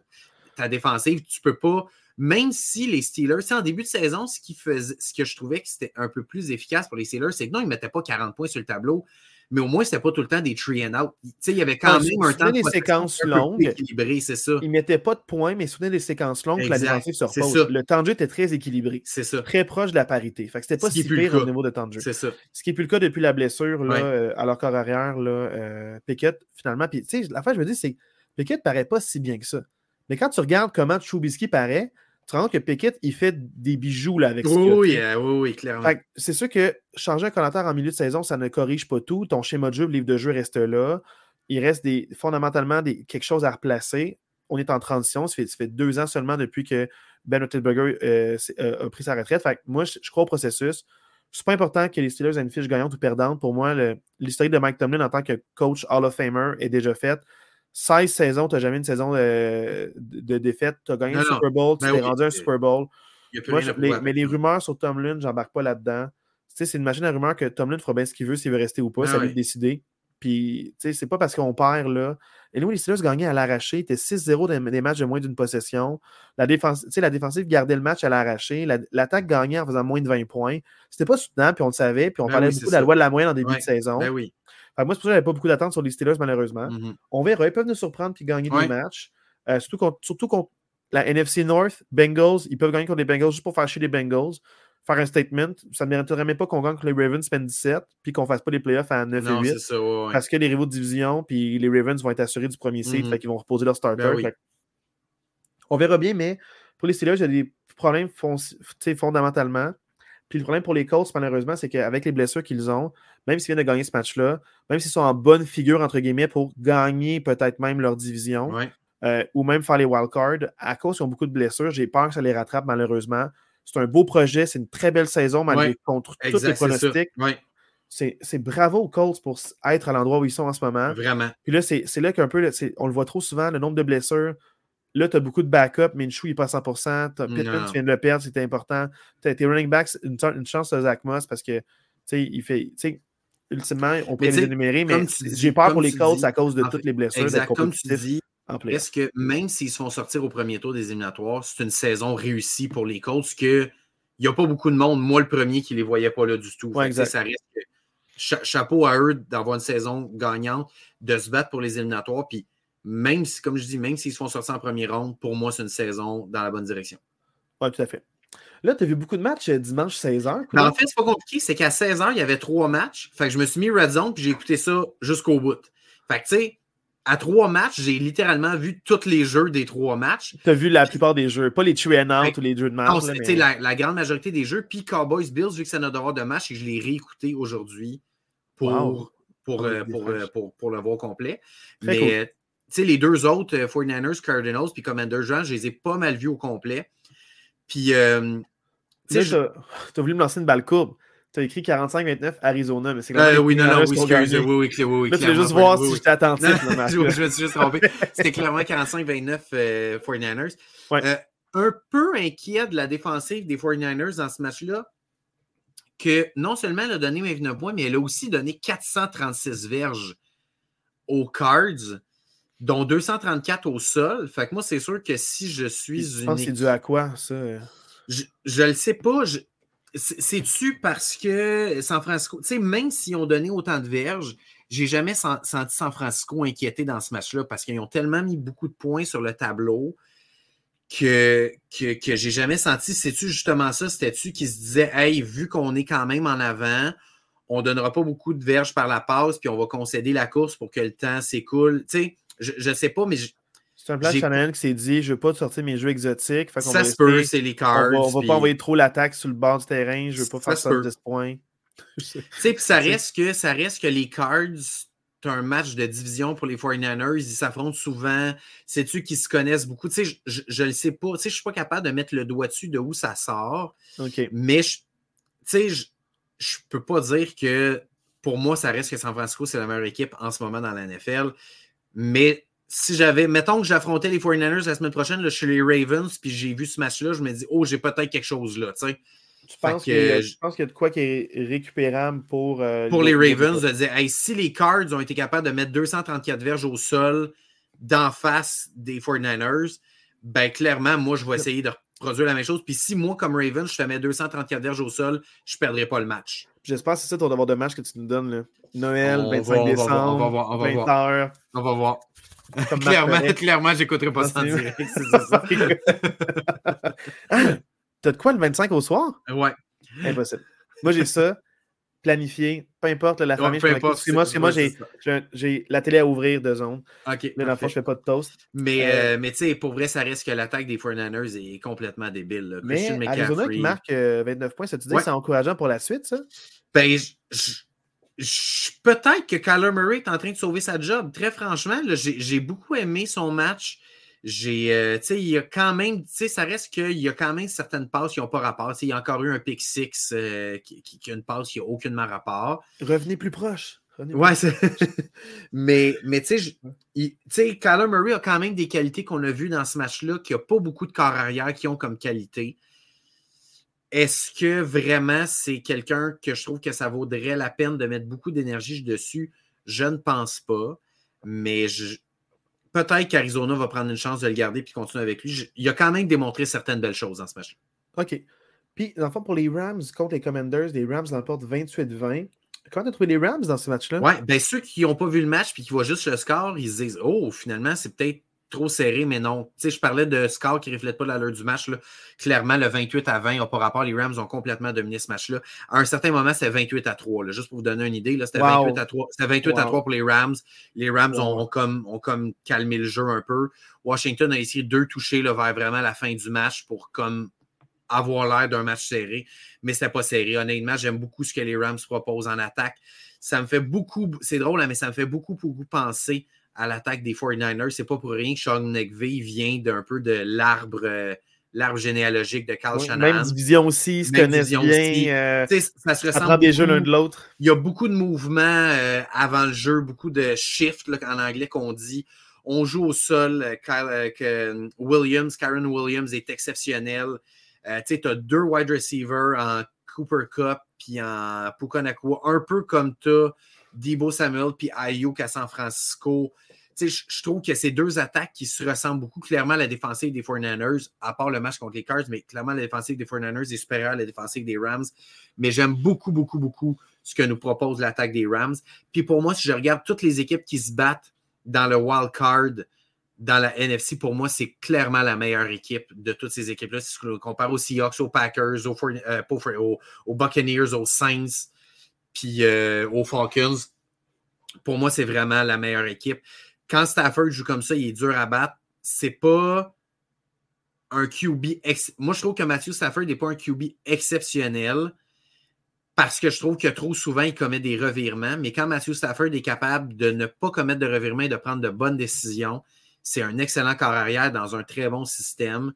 ta défensive, tu peux pas même si les Steelers, en début de saison, ce, qui faisait, ce que je trouvais que c'était un peu plus efficace pour les Steelers, c'est que non, ils ne mettaient pas 40 points sur le tableau, mais au moins, ce n'était pas tout le temps des tree and out. il y avait quand même un temps des séquences longues? équilibré, c'est ça. Ne mettaient pas de points, mais souvenez des séquences longues que la défensive se repose. Le temps de jeu était très équilibré. C'est ça. Très proche de la parité. Fait que c'était pas si pire au niveau de temps de jeu. C'est ça. Ce qui n'est plus le cas depuis la blessure là, euh, à leur corps arrière, là, euh, Pickett, finalement. Puis, la fin, je me dis, c'est Pickett paraît pas si bien que ça. Mais quand tu regardes comment Chubisky paraît, tu te rends compte que Pickett, il fait des bijoux là, avec oui, oui, oui, oui, clairement. C'est sûr que changer un commentaire en milieu de saison, ça ne corrige pas tout. Ton schéma de jeu, le livre de jeu reste là. Il reste des, fondamentalement des, quelque chose à replacer. On est en transition. Ça fait, deux ans seulement depuis que Ben Roethlisberger euh, euh, a pris sa retraite. Fait moi, je, crois au processus. C'est pas important que les Steelers aient une fiche gagnante ou perdante. Pour moi, l'historique de Mike Tomlin en tant que coach Hall of Famer est déjà faite. 16 saisons, tu n'as jamais une saison de, défaite. Tu as gagné un Super Bowl, tu ben t'es rendu un Super Bowl. mais les rumeurs sur Tomlin, j'embarque pas là-dedans. C'est une machine à rumeurs que Tomlin fera bien ce qu'il veut s'il veut rester ou pas. ça lui de décider. Puis, c'est pas parce qu'on perd là. Et nous, les Steelers gagnaient à l'arraché. C'était 6-0 des, matchs de moins d'une possession. La, défense, la défensive gardait le match à l'arraché. L'attaque gagnait en faisant moins de 20 points. C'était pas soutenant, puis on le savait. Puis on ben parlait beaucoup de la loi de la moyenne en début de saison. Ben oui moi, c'est pour ça que j'avais pas beaucoup d'attentes sur les Steelers, malheureusement. Mm-hmm. On verra. Ils peuvent nous surprendre et gagner des matchs. Euh, surtout, contre, surtout contre la NFC North, Bengals. Ils peuvent gagner contre les Bengals juste pour faire chier les Bengals. Faire un statement. Ça ne mériterait même pas qu'on gagne contre les Ravens 17 puis qu'on ne fasse pas les playoffs à 9 et 8. Ça, Parce que les rivaux de division puis les Ravens vont être assurés du premier seed. Mm Fait vont reposer leur starter. Ben on verra bien, mais pour les Steelers, il y a des problèmes fondamentalement. Puis le problème pour les Colts, malheureusement, c'est qu'avec les blessures qu'ils ont, même s'ils viennent de gagner ce match-là, même s'ils sont en bonne figure, entre guillemets, pour gagner peut-être même leur division, euh, ou même faire les wildcards, à cause qu'ils ont beaucoup de blessures, j'ai peur que ça les rattrape, malheureusement. C'est un beau projet, c'est une très belle saison, malgré contre tous les pronostics. C'est bravo aux Colts pour être à l'endroit où ils sont en ce moment. Vraiment. Puis là, c'est là qu'un peu, on le voit trop souvent, le nombre de blessures. Là, tu as beaucoup de backup, mais Minshew, il n'est pas à 100%. Pittman, tu viens de le perdre, c'était important. As tes running backs, une, une chance de Zach Moss parce que, tu sais, il fait. Ultimement, on peut les énumérer, mais j'ai peur pour les Colts à cause de toutes les blessures. Exact, comme tu dis, est-ce que même s'ils se font sortir au premier tour des éliminatoires, c'est une saison réussie pour les Colts que il n'y a pas beaucoup de monde, moi le premier, qui ne les voyait pas là du tout. ça chapeau à eux d'avoir une saison gagnante, de se battre pour les éliminatoires. Puis même si, comme je dis, même s'ils se font sortir en première ronde, pour moi, c'est une saison dans la bonne direction. Oui, tout à fait. Là, tu as vu beaucoup de matchs euh, dimanche 16h. Mais en fait, c'est pas compliqué. C'est qu'à 16h, il y avait trois matchs. Fait que je me suis mis Red Zone puis j'ai écouté ça jusqu'au bout. Fait que, tu sais, à trois matchs, j'ai littéralement vu tous les jeux des trois matchs. Tu as vu la plupart des jeux, pas les true and out ou les jeux de match. Non, mais... la, la, grande majorité des jeux. Puis Cowboys Bills, vu que c'est notre droit de match, et je l'ai réécouté aujourd'hui pour, pour, euh, euh, pour, pour, le voir complet. mais sais, les deux autres, 49ers, euh, Cardinals, puis Commander Jean, je les ai pas mal vus au complet. Puis, euh, tu sais. as voulu me lancer une balle courbe. Tu as écrit 45-29 Arizona, mais c'est quand même. oui, non, non, oui, excusez, oui, oui, oui, oui. Là, tu veux juste voir si j'étais attentif. je, me suis juste trompé. C'était clairement 45-29 euh, 49ers. Euh, un peu inquiet de la défensive des 49ers dans ce match-là, que non seulement elle a donné 29 points, mais elle a aussi donné 436 verges aux Cards dont 234 au sol. Fait que moi, c'est sûr que si je suis une. pense c'est dû à quoi, ça? Je, ne le sais pas. C'est-tu parce que San Francisco, tu sais, même s'ils ont donné autant de verges, j'ai jamais senti San Francisco inquiété dans ce match-là parce qu'ils ont tellement mis beaucoup de points sur le tableau que, que, que j'ai jamais senti. C'est-tu justement ça? C'était-tu qui se disait, hey, vu qu'on est quand même en avant, on donnera pas beaucoup de verges par la passe, puis on va concéder la course pour que le temps s'écoule? Tu sais, je ne sais pas, mais. C'est un plan Chanel qui s'est dit je ne veux pas sortir mes jeux exotiques. ça se peut, c'est les cards. On va, va pas envoyer trop l'attaque sur le bord du terrain. Je ne veux pas faire ça de 10 points. tu sais, puis ça reste, que, ça reste que les cards, c'est un match de division pour les 49ers. Ils s'affrontent souvent. Sais-tu qu'ils se connaissent beaucoup? Tu sais, je ne le sais pas. Tu sais, je ne suis pas capable de mettre le doigt dessus de où ça sort. OK. Mais, tu sais, je ne peux pas dire que pour moi, ça reste que San Francisco, c'est la meilleure équipe en ce moment dans la NFL. Mais si j'avais, mettons que j'affrontais les 49ers la semaine prochaine, là, chez les Ravens, puis j'ai vu ce match-là, je me dis, oh, j'ai peut-être quelque chose là, tu sais. Tu penses qu'il y, a de quoi qui est récupérable pour. Euh, pour les Ravens, de dire, si les Cards ont été capables de mettre 234 verges au sol d'en face des 49ers, ben clairement, moi, je vais essayer de produire la même chose. Puis si moi, comme Ravens, je te mets 234 verges au sol, je ne perdrai pas le match. J'espère que c'est ça ton devoir de match que tu nous donnes. Là. Noël, 25 décembre, on va voir, on va 20 heures. On va voir. clairement, clairement j'écouterai pas ça en direct. T'as de quoi le 25 au soir? Ouais. Impossible. Moi, j'ai ça planifié, peu importe la famille. Ouais, peu moi, moi j'ai la télé à ouvrir de zone. OK. Mais dans je fais pas de toast. Mais, euh, euh, mais tu sais, pour vrai, ça reste que l'attaque des 49ers est complètement débile. Là. Mais Arizona qui marque 29 euh, points, ça tu dis que c'est encourageant pour la suite, ça? Ben, peut-être que Kyler Murray est en train de sauver sa job. Très franchement, j'ai beaucoup aimé son match. J'ai, euh, il y a quand même, tu sais, ça reste qu'il y a quand même certaines passes qui n'ont pas rapport. il y a encore eu un pick six euh, qui, qui, a une passe qui n'a aucunement rapport. Revenez plus proche. ouais, mais, mais tu sais, Kyler Murray a quand même des qualités qu'on a vues dans ce match-là, qui a pas beaucoup de corps arrière qui ont comme qualité. Est-ce que vraiment c'est quelqu'un que je trouve que ça vaudrait la peine de mettre beaucoup d'énergie dessus? Je ne pense pas. Mais je, peut-être qu'Arizona va prendre une chance de le garder et continuer avec lui. il a quand même démontré certaines belles choses dans ce match. OK. Puis, dans le fond, pour les Rams contre les Commanders, les Rams l'emportent 28-20. Comment tu as trouvé les Rams dans ce match-là? Oui, bien ceux qui n'ont pas vu le match et qui voient juste le score, ils se disent Oh, finalement, c'est peut-être trop serré, mais non. Tu sais, je parlais de score qui ne reflète pas l'allure du match. Là. Clairement, le 28 à 20 n'a pas rapport. Les Rams ont complètement dominé ce match-là. À un certain moment, c'était 28 à 3. Là. Juste pour vous donner une idée, c'était 28, à 3. 28 à 3 pour les Rams. Les Rams ont, comme, ont comme calmé le jeu un peu. Washington a essayé de toucher là, vers vraiment la fin du match pour comme avoir l'air d'un match serré, mais c'était pas serré. Honnêtement, j'aime beaucoup ce que les Rams proposent en attaque. Ça me fait beaucoup, c'est drôle, hein, mais ça me fait beaucoup, beaucoup penser à l'attaque des 49ers. C'est pas pour rien que Sean McVay vient d'un peu de l'arbre. Euh, l'arbre généalogique de Carl oui, Même division aussi, ils se connaissent bien. Euh, ça se ressemble. des jeux l'un de l'autre. Il y a beaucoup de mouvements euh, avant le jeu, beaucoup de shifts en anglais qu'on dit. On joue au sol. que Williams, Karen Williams est exceptionnel. tu as deux wide receivers en Cooper Cup puis en Pukanakua, un peu comme tu as Debo Samuel puis Ayuk à San Francisco je trouve que ces deux attaques qui se ressemblent beaucoup clairement la défensive des 49ers, à part le match contre les Cards, mais clairement la défensive des 49ers est supérieure à la défensive des Rams. Mais j'aime beaucoup, beaucoup, beaucoup ce que nous propose l'attaque des Rams. Puis pour moi, si je regarde toutes les équipes qui se battent dans le wild card dans la NFC, pour moi, c'est clairement la meilleure équipe de toutes ces équipes-là. Si je compare aux Seahawks, aux Packers, aux, euh, Buccaneers, aux Saints, puis euh, aux Falcons, pour moi, c'est vraiment la meilleure équipe quand Stafford joue comme ça, il est dur à battre. C'est pas un QB. Moi, je trouve que Matthew Stafford n'est pas un QB exceptionnel parce que je trouve que trop souvent, il commet des revirements. Mais quand Matthew Stafford est capable de ne pas commettre de revirements et de prendre de bonnes décisions, c'est un excellent corps arrière dans un très bon système.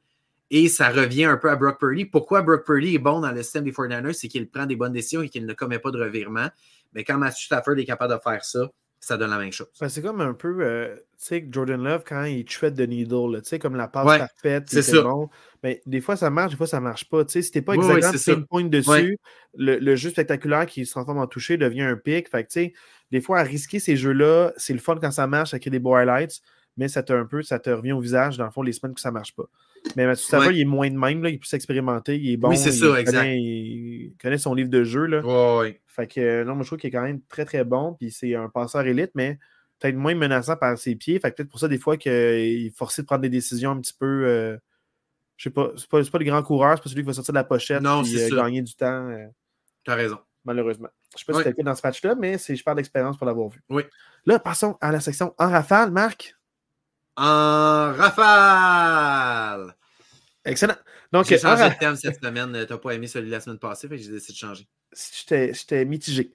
Et ça revient un peu à Brock Purdy. Pourquoi Brock Purdy est bon dans le système des 49ers? C'est qu'il prend des bonnes décisions et qu'il ne commet pas de revirements. Mais quand Matthew Stafford est capable de faire ça, ça donne la même chose. Ben, c'est comme un peu, euh, tu sais, Jordan Love, quand il tuait de needle, tu sais, comme la passe parfaite, c'est. Bon. Mais des fois, ça marche, des fois, ça marche pas. Tu sais, si t'es pas exactement une pointe dessus, le, le, jeu spectaculaire qui se transforme en toucher devient un pic. Fait que, tu sais, des fois, à risquer ces jeux-là, c'est le fun quand ça marche, ça crée des beaux highlights, mais ça te, un peu, ça te revient au visage, dans le fond, les semaines que ça marche pas. Mais Mathieu Stafford, il est moins de même, là, il est plus expérimenté, il est bon. Oui, c'est ça, Connaît, il connaît son livre de jeu. Là. oui. Fait que, non, moi, je trouve qu'il est quand même très, très bon, puis c'est un passeur élite, mais peut-être moins menaçant par ses pieds. Fait que peut-être pour ça, des fois, qu'il est forcé de prendre des décisions un petit peu. Euh, je sais pas, c'est pas, pas le grand coureur, c'est pas celui qui va sortir de la pochette et euh, gagner du temps. Euh, T'as raison. Malheureusement. Je sais pas si c'était le cas dans ce match-là, mais je parle d'expérience pour l'avoir vu. Oui. Là, passons à la section en rafale, Marc. En rafale! Excellent. Donc, j'ai changé de thème cette semaine. Tu n'as pas aimé celui de la semaine passée, fait que j'ai décidé de changer. J'étais mitigé.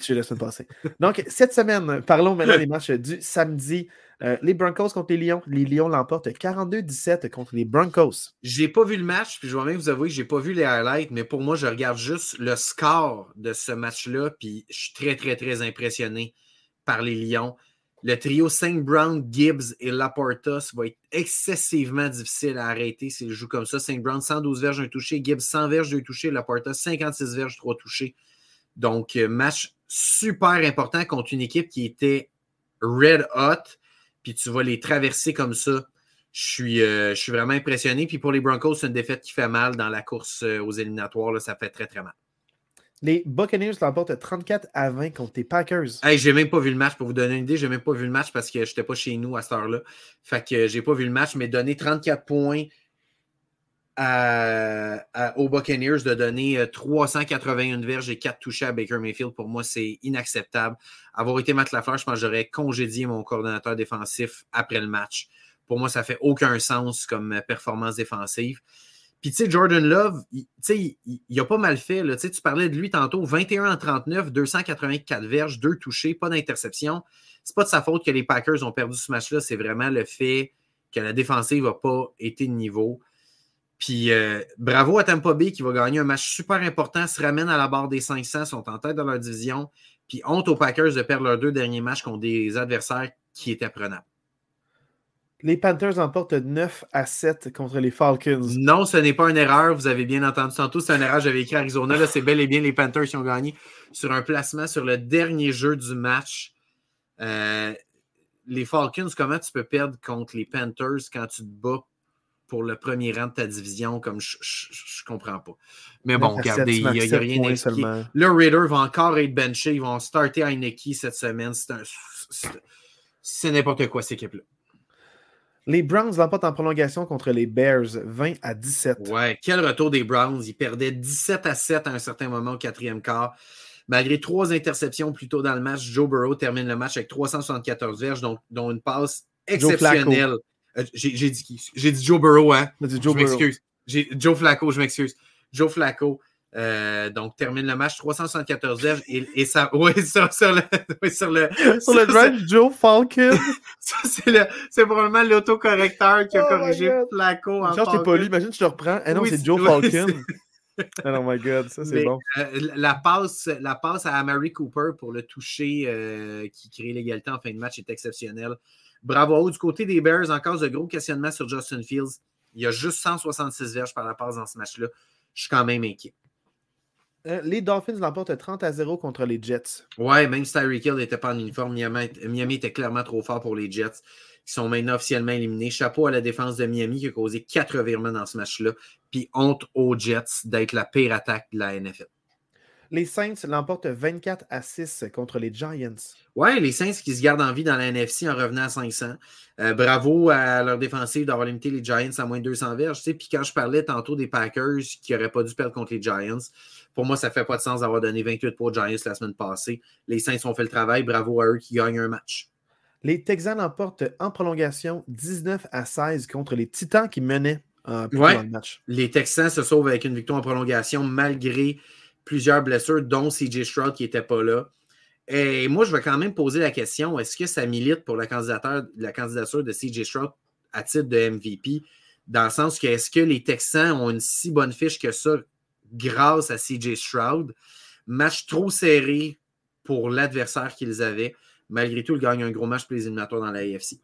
Tu la semaine passée. Donc, cette semaine, parlons maintenant des matchs du samedi. Euh, les Broncos contre les Lions. Les Lions l'emportent 42-17 contre les Broncos. J'ai pas vu le match, puis je vais même vous avouer que j'ai pas vu les highlights, mais pour moi, je regarde juste le score de ce match-là, puis je suis très, très, très impressionné par les Lions. Le trio Saint Brown, Gibbs et Laporta, va être excessivement difficile à arrêter s'il joue comme ça. Saint Brown, 112 verges, un touché. Gibbs, 100 verges, 2 touchés. Laporta, 56 verges, 3 touchés. Donc, euh, match super important contre une équipe qui était red hot. Puis tu vas les traverser comme ça. Je suis, euh, je suis vraiment impressionné. Puis pour les Broncos, c'est une défaite qui fait mal dans la course euh, aux éliminatoires. Là, ça fait très, très mal. Les Buccaneers l'emportent 34 à 20 contre les Packers. Hey, j'ai même pas vu le match pour vous donner une idée. J'ai même pas vu le match parce que je n'étais pas chez nous à cette heure-là. Fait que j'ai pas vu le match, mais donner 34 points aux Buccaneers de donner 381 euh, verges et 4 touchés à Baker Mayfield, pour moi, c'est inacceptable. Avoir été Matt Lafleur, je pense que j'aurais congédié mon coordonnateur défensif après le match. Pour moi, ça fait aucun sens comme performance défensive. Puis, tu sais, Jordan Love, tu sais, il, a pas mal fait. Là. Tu parlais de lui tantôt, 21 en 39, 284 verges, 2 touchés, pas d'interception. C'est pas de sa faute que les Packers ont perdu ce match-là, c'est vraiment le fait que la défensive n'a pas été de niveau. Puis euh, bravo à Tampa Bay qui va gagner un match super important, se ramène à la barre des 500, sont en tête de leur division. Puis honte aux Packers de perdre leurs deux derniers matchs contre des adversaires qui étaient prenables. Les Panthers emportent 9 à 7 contre les Falcons. Non, ce n'est pas une erreur. Vous avez bien entendu tantôt. C'est une erreur. J'avais écrit Arizona. Là, c'est bel et bien les Panthers qui ont gagné sur un placement sur le dernier jeu du match. Euh, les Falcons, comment tu peux perdre contre les Panthers quand tu te bats pour le premier rang de ta division, comme je, ne comprends pas. Mais bon, regardez, il n'y a, rien d'expliqué. Le Raider va encore être benché. Ils vont starter Heineken cette semaine. C'est n'importe quoi, cette équipe-là. Les Browns l'emportent en prolongation contre les Bears, 20 à 17. Ouais, quel retour des Browns. Ils perdaient 17 à 7 à un certain moment au quatrième quart. Malgré trois interceptions plus tôt dans le match, Joe Burrow termine le match avec 374 verges, dont, dont une passe exceptionnelle euh, j'ai dit qui? J'ai dit Joe Burrow, hein? Joe je m'excuse. Joe Flacco, je m'excuse. Joe Flacco. Euh, donc, termine le match 374 F et, et, ça. Oui, sur, sur le. sur le, sur le drive, Joe Falcon. ça, c'est probablement l'autocorrecteur qui a oh corrigé Flacco en Chance, t'es pas lu. Imagine, tu te reprends. Eh non, c'est Joe Falcon. oh my God, ça c'est bon. Euh, la, passe, la passe à Mary Cooper pour le toucher euh, qui crée l'égalité en fin de match est exceptionnelle. Bravo du côté des Bears, encore de gros questionnements sur Justin Fields. Il y a juste 166 verges par la passe dans ce match-là. Je suis quand même inquiet. Euh, les Dolphins l'emportent 30 à 0 contre les Jets. Ouais, même si Tyreek Hill n'était pas en uniforme, Miami, était clairement trop fort pour les Jets. Ils sont maintenant officiellement éliminés. Chapeau à la défense de Miami qui a causé quatre virements dans ce match-là. Puis honte aux Jets d'être la pire attaque de la NFL. Les Saints l'emportent 24 à 6 contre les Giants. Oui, les Saints qui se gardent en vie dans la NFC en revenant à 500. Euh, bravo à leur défensive d'avoir limité les Giants à moins de 200 verges. Puis quand je parlais tantôt des Packers qui n'auraient pas dû perdre contre les Giants, pour moi, ça ne fait pas de sens d'avoir donné 28 pour les Giants la semaine passée. Les Saints ont fait le travail. Bravo à eux qui gagnent un match. Les Texans l'emportent en prolongation 19 à 16 contre les Titans qui menaient euh, le match. Les Texans se sauvent avec une victoire en prolongation malgré plusieurs blessures, dont CJ Stroud qui n'était pas là. Et moi, je vais quand même poser la question est-ce que ça milite pour la candidature, la candidature de CJ Stroud à titre de MVP Dans le sens que est-ce que les Texans ont une si bonne fiche que ça grâce à CJ Stroud? Match trop serré pour l'adversaire qu'ils avaient. Malgré tout, ils gagnent un gros match pour les éliminatoires dans la AFC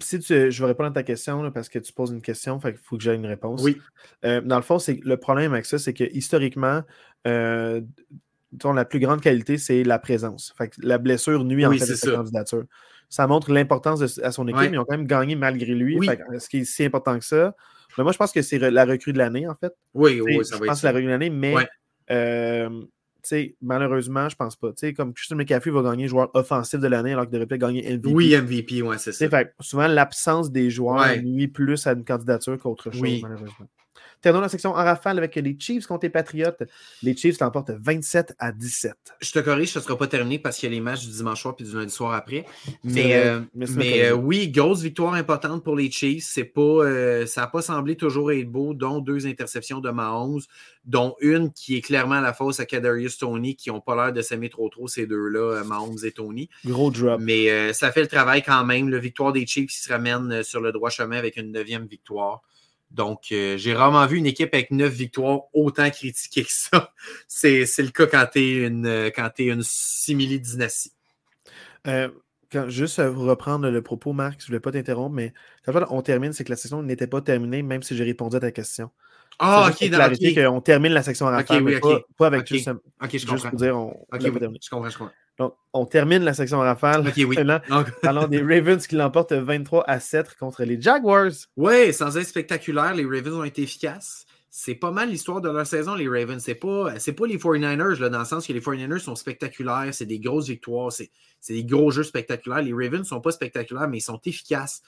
si tu, je vais répondre à ta question parce que tu poses une question, il faut que j'ai une réponse. Oui. Euh, dans le fond, c'est le problème avec ça, c'est que historiquement, euh, la plus grande qualité, c'est la présence. Fait la blessure nuit en fait à sa candidature. Ça montre l'importance à son équipe, ils ont quand même gagné malgré lui. ce qui est si important que ça. Mais moi, je pense que c'est la recrue de l'année, en fait. Oui, oui, ça va Je pense que c'est la recrue de l'année, mais euh, malheureusement, je pense pas. comme Christian McCaffrey va gagner joueur offensif de l'année alors qu'il devrait peut-être gagner MVP. Oui, MVP, ouais, c'est ça. souvent, l'absence des joueurs nuit plus à une candidature qu'autre chose, malheureusement. Terminons la section en rafale avec les Chiefs contre les Patriots. Les Chiefs l'emportent 27 à 17. Je te corrige, ce ne sera pas terminé parce qu'il y a les matchs du dimanche soir puis du lundi soir après. Mais, euh, mais, euh, oui, grosse victoire importante pour les Chiefs. C'est pas, euh, ça n'a pas semblé toujours être beau, dont deux interceptions de Mahomes, dont une qui est clairement la fausse à Kadarius Tony, qui n'ont pas l'air de s'aimer trop trop, ces deux-là, Mahomes et Tony. Gros drop. Mais ça fait le travail quand même. La victoire des Chiefs qui se ramène sur le droit chemin avec une neuvième victoire. Donc, euh, j'ai rarement vu une équipe avec neuf victoires autant critiquée que ça. C'est, le cas quand tu es une, quand es une simili-dynastie. Euh, juste vous reprendre le propos, Marc, je ne voulais pas t'interrompre, mais on termine, c'est que la session n'était pas terminée, même si j'ai répondu à ta question. Ah, ok, d'accord. qu'on termine la section en rafale, oui, pas, avec juste, Ok, je comprends. pour dire on, je comprends, je comprends. Donc, on termine la section rafale. OK, oui. Parlons des Ravens qui l'emportent 23 à 7 contre les Jaguars. Oui, sans être spectaculaire, les Ravens ont été efficaces. C'est pas mal l'histoire de leur saison, les Ravens. C'est pas, pas les 49ers, là, dans le sens que les 49ers sont spectaculaires, c'est des grosses victoires, c'est des gros jeux spectaculaires. Les Ravens ne sont pas spectaculaires, mais ils sont efficaces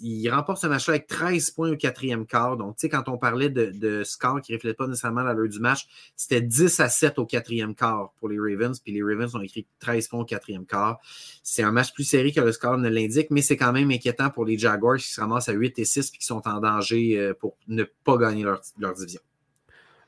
il remporte ce match-là avec 13 points au quatrième quart. Donc, tu sais, quand on parlait de, score qui ne reflète pas nécessairement la l'heure du match, c'était 10 à 7 au quatrième quart pour les Ravens. Puis les Ravens ont écrit 13 points au quatrième quart. C'est un match plus serré que le score ne l'indique, mais c'est quand même inquiétant pour les Jaguars qui se ramassent à 8 et 6 et qui sont en danger euh, pour ne pas gagner leur, leur division.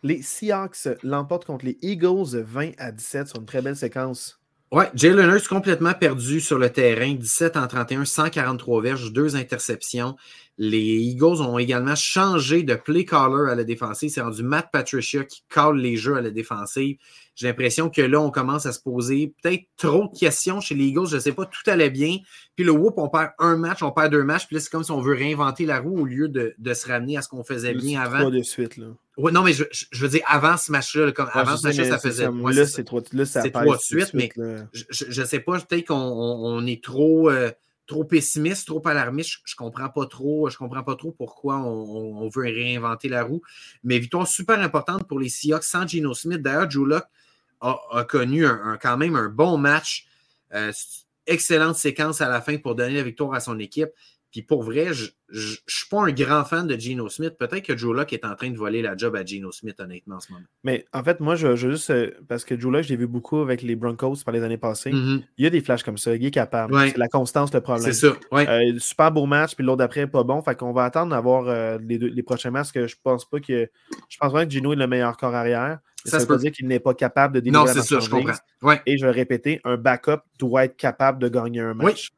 Les Seahawks l'emportent contre les Eagles 20 à 17 sur une très belle séquence. Oui, Jalen Hurts complètement perdu sur le terrain, 17 en 31, 143 verges, deux interceptions. Les Eagles ont également changé de play caller à la défensive. C'est rendu Matt Patricia qui cale les jeux à la défensive. J'ai l'impression que là, on commence à se poser peut-être trop de questions chez les Eagles. Je ne sais pas, tout allait bien. Puis le whoop, on perd un match, on perd deux matchs. Puis là, c'est comme si on veut réinventer la roue au lieu de, se ramener à ce qu'on faisait bien avant. de suite, là. Ouais, non, mais je, veux dire, avant ce match-là, comme avant ce match-là, ça faisait. là, c'est trois, là, trois de suite, mais je ne sais pas, peut-être qu'on est trop. Euh, trop pessimiste, trop alarmiste. Je, ne comprends pas trop. Pourquoi on, veut réinventer la roue. Mais victoire super importante pour les Seahawks sans Gino Smith. D'ailleurs, Joe Locke a, connu quand même un bon match. Euh, excellente séquence à la fin pour donner la victoire à son équipe. Puis pour vrai, je ne suis pas un grand fan de Geno Smith. Peut-être que Joe Locke est en train de voler la job à Geno Smith, honnêtement, en ce moment. Mais en fait, moi, je, veux juste. Euh, parce que Joe Locke, je l'ai vu beaucoup avec les Broncos par les années passées. Mm-hmm. Il y a des flashs comme ça. Il est capable. C'est la constance le problème. C'est ça. Euh, super beau match, puis l'autre d'après, pas bon. Fait qu'on va attendre d'avoir euh, les, les, prochains matchs que je pense pas que. Je pense vraiment que Gino est le meilleur corps arrière. Ça, ça veut dire qu'il n'est pas capable de délivrer Non, c'est ça, je comprends. Et je vais répéter, un backup doit être capable de gagner un match.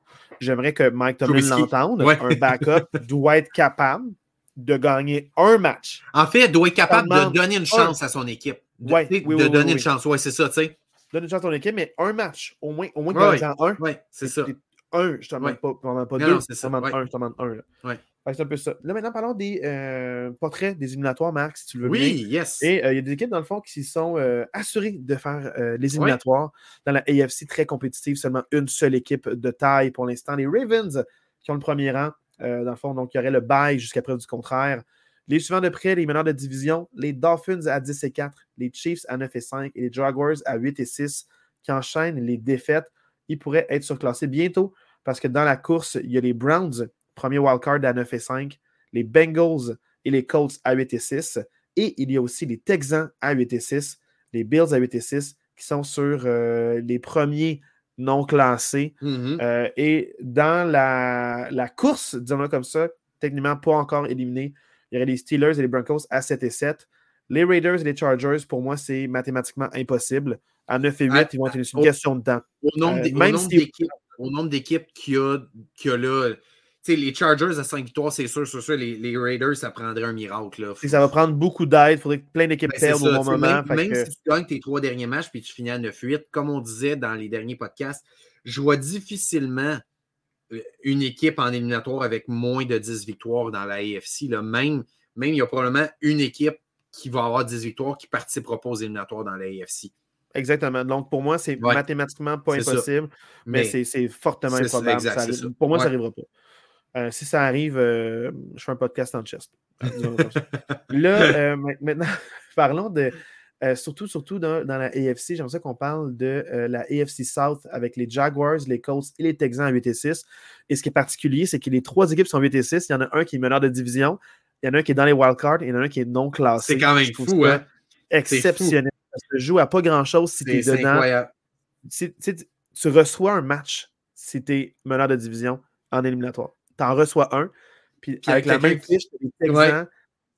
J'aimerais que Mike Tomlin l'entende. Un backup doit être capable de gagner un match. En fait, il doit être capable de donner une chance à son équipe. De, ouais, de donner une chance. Oui, c'est ça, tu sais. Donner une chance à ton équipe, mais un match. Au moins, au moins un. Oui, c'est ça. Un, je ne demande pas, pas deux, je te demande un, je te demande un. Là. C'est un peu ça. Là, maintenant, parlons des euh, portraits des éliminatoires, Marc, si tu le veux oui, yes. Et euh, il y a des équipes, dans le fond, qui sont euh, assurées de faire les éliminatoires dans la AFC très compétitive. Seulement une seule équipe de taille pour l'instant. Les Ravens, qui ont le premier rang, dans le fond, donc il y aurait le bail jusqu'à preuve du contraire. Les suivants de près, les meneurs de division, les Dolphins à 10 et 4, les Chiefs à 9 et 5 et les Jaguars à 8 et 6 qui enchaînent les défaites. Ils pourraient être surclassés bientôt parce que dans la course, il y a les Browns Premier wildcard à 9 et 5. Les Bengals et les Colts à 8 et 6. Et il y a aussi les Texans à 8 et 6. Les Bills à 8 et 6 qui sont sur euh, les premiers non classés. Mm-hmm. Euh, et dans la, la course, disons-le comme ça, techniquement pas encore éliminé, il y aurait les Steelers et les Broncos à 7 et 7. Les Raiders et les Chargers, pour moi, c'est mathématiquement impossible. À 9 et 8, ah, ils vont être une question de temps. Au nombre euh, d'équipes qu'il y a, y les Chargers à 5 victoires, c'est sûr, c'est sûr. Les, Raiders, ça prendrait un miracle. Ça va prendre beaucoup d'aide. Il faudrait que plein d'équipes ben, perdent au bon moment. Même, si tu gagnes tes trois derniers matchs puis tu finis à 9-8, comme on disait dans les derniers podcasts, je vois difficilement euh, une équipe en éliminatoire avec moins de 10 victoires dans la AFC. Là. Même, même, il y a probablement une équipe qui va avoir 10 victoires qui participera pas aux éliminatoires dans la AFC. Exactement. Donc, pour moi, c'est mathématiquement pas impossible, mais, c'est fortement improbable. pour moi, ça n'arrivera pas. Euh, si ça arrive, euh, je fais un podcast en chest. Là, euh, maintenant, parlons de. surtout, surtout dans, la AFC, j'aimerais qu'on parle de la AFC South avec les Jaguars, les Colts et les Texans à 8 et 6. Et ce qui est particulier, c'est que les trois équipes sont 8 et 6. Il y en a un qui est meneur de division. Il y en a un qui est dans les wildcards, il y en a un qui est non classé. C'est quand même fou, hein? Exceptionnel. Ça se joue à pas grand-chose si tu es dedans. tu reçois un match si tu es meneur de division en éliminatoire. Tu en reçois un, puis, avec la même fiche, les Texans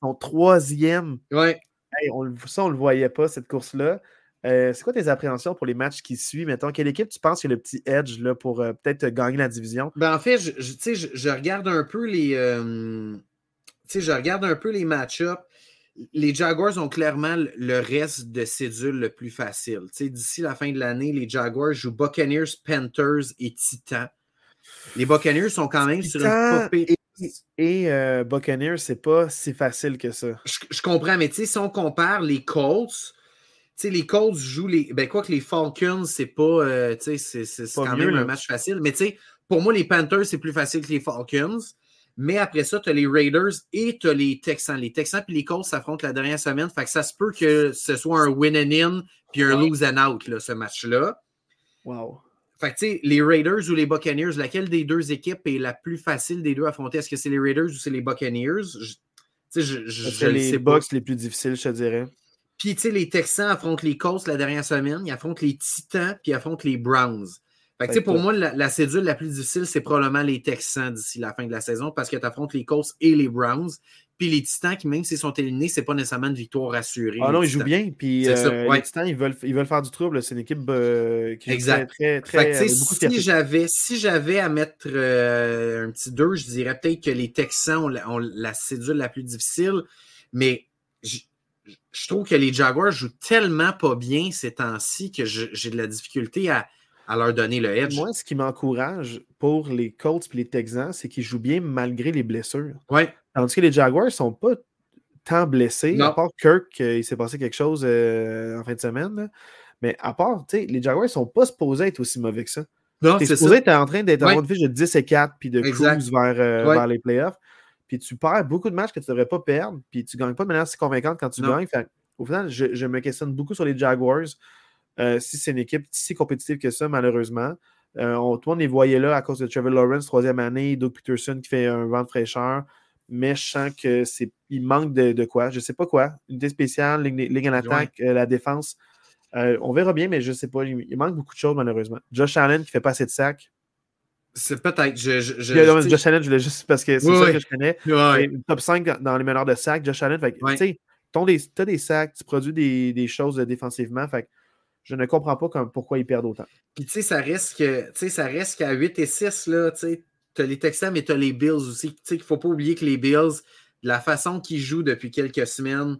sont troisième. Ouais. on, ça, on ne le voyait pas, cette course-là. Euh, c'est quoi tes appréhensions pour les matchs qui suivent? Mettons, quelle équipe tu penses qui a le petit edge là, pour euh, peut-être gagner la division? Ben, en fait, je, je, je regarde un peu les. Euh, je regarde un peu les match-ups. Les Jaguars ont clairement le reste de cédule le plus facile. D'ici la fin de l'année, les Jaguars jouent Buccaneers, Panthers et Titans. Les Buccaneers sont quand même sur une popée. Et, et Buccaneers, c'est pas si facile que ça. Je, je comprends, mais si on compare les Colts, sais, les Colts jouent les. Ben, quoi que les Falcons, c'est pas. Euh, c'est, c'est quand même un match facile. Mais tu sais, pour moi, les Panthers, c'est plus facile que les Falcons. Mais après ça, tu as les Raiders et tu as les Texans. Les Texans et les Colts s'affrontent la dernière semaine. Fait que ça se peut que ce soit un win and in puis un lose and out, là, ce match-là. Wow. Fait que, tu sais, les Raiders ou les Buccaneers, laquelle des deux équipes est la plus facile des deux à affronter? Est-ce que c'est les Raiders ou c'est les Buccaneers? Je, je, je, je les Bucks les plus difficiles, je te dirais? Puis, tu sais, les Texans affrontent les Colts la dernière semaine, ils affrontent les Titans, puis ils affrontent les Browns. Fait que, pour moi, la, cédule la plus difficile, c'est probablement les Texans d'ici la fin de la saison parce que tu affrontes les Colts et les Browns. Puis les Titans, qui même s'ils sont éliminés, c'est pas nécessairement une victoire assurée. Ah non, ils jouent bien. Puis euh, les Titans, ils veulent, ils veulent faire du trouble. C'est une équipe euh, qui exact. très, très, très si j'avais, si j'avais à mettre euh, un petit 2, je dirais peut-être que les Texans ont la, ont la cédule la plus difficile. Mais je trouve que les Jaguars jouent tellement pas bien ces temps-ci que j'ai de la difficulté à, leur donner le edge. Moi, ce qui m'encourage pour les Colts et les Texans, c'est qu'ils jouent bien malgré les blessures. Ouais. Tandis que les Jaguars ne sont pas tant blessés, à part Kirk, euh, il s'est passé quelque chose euh, en fin de semaine. Mais à part, les Jaguars ne sont pas supposés être aussi mauvais que ça. Non, es supposé être en train d'être en mode fiche de 10 et 4 puis de cruise vers, euh, vers les playoffs puis tu perds beaucoup de matchs que tu ne devrais pas perdre, puis tu ne gagnes pas de manière si convaincante quand tu gagnes. au final, je, me questionne beaucoup sur les Jaguars. Euh, si c'est une équipe si compétitive que ça, malheureusement. Euh, on, tout le monde les voyait là à cause de Trevor Lawrence, troisième année, Doug Peterson qui fait un vent de fraîcheur. Mais je sens qu'il manque de, quoi? Je ne sais pas quoi. Unité spéciale, ligne, en attaque, euh, la défense. on verra bien, mais je ne sais pas. Il, manque beaucoup de choses, malheureusement. Josh Allen qui ne fait pas assez de sacs. C'est peut-être. Je, je, Josh Allen, je voulais juste parce que c'est ça que je connais. Top 5 dans les meneurs de sacs, Josh Allen. tu as des sacs, tu produis des, des choses défensivement. Fait je ne comprends pas comme, pourquoi ils perdent autant. Puis tu sais, ça reste que ça reste qu'à 8 et 6, là, tu as les Texans, mais tu as les Bills aussi. Il ne faut pas oublier que les Bills, la façon qu'ils jouent depuis quelques semaines,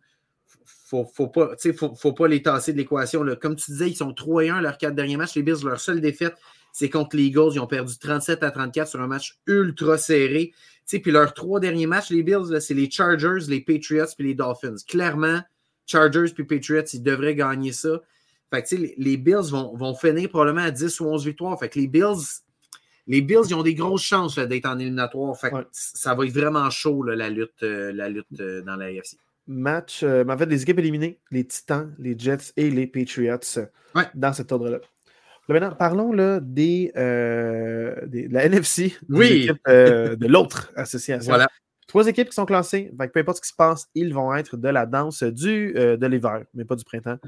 faut, faut pas, faut, faut pas les tasser de l'équation. Comme tu disais, ils sont 3 et 1 leurs quatre derniers matchs. Les Bills, leur seule défaite, c'est contre les Eagles. Ils ont perdu 37 à 34 sur un match ultra serré. puis leurs trois derniers matchs, les Bills, c'est les Chargers, les Patriots puis les Dolphins. Clairement, Chargers puis Patriots, ils devraient gagner ça. Fait que, les, les Bills vont, vont, finir probablement à 10 ou 11 victoires. Fait que les Bills, les Bills, ils ont des grosses chances d'être en éliminatoire. Fait que ça va être vraiment chaud, la lutte, euh, la lutte euh, dans la AFC. Match, euh, en fait, les équipes éliminées, les Titans, les Jets et les Patriots dans cet ordre-là maintenant, parlons là, des, euh, de la NFC, oui. De l'autre association. Voilà. Trois équipes qui sont classées. peu importe ce qui se passe, ils vont être de la danse du, euh, de l'hiver, mais pas du printemps.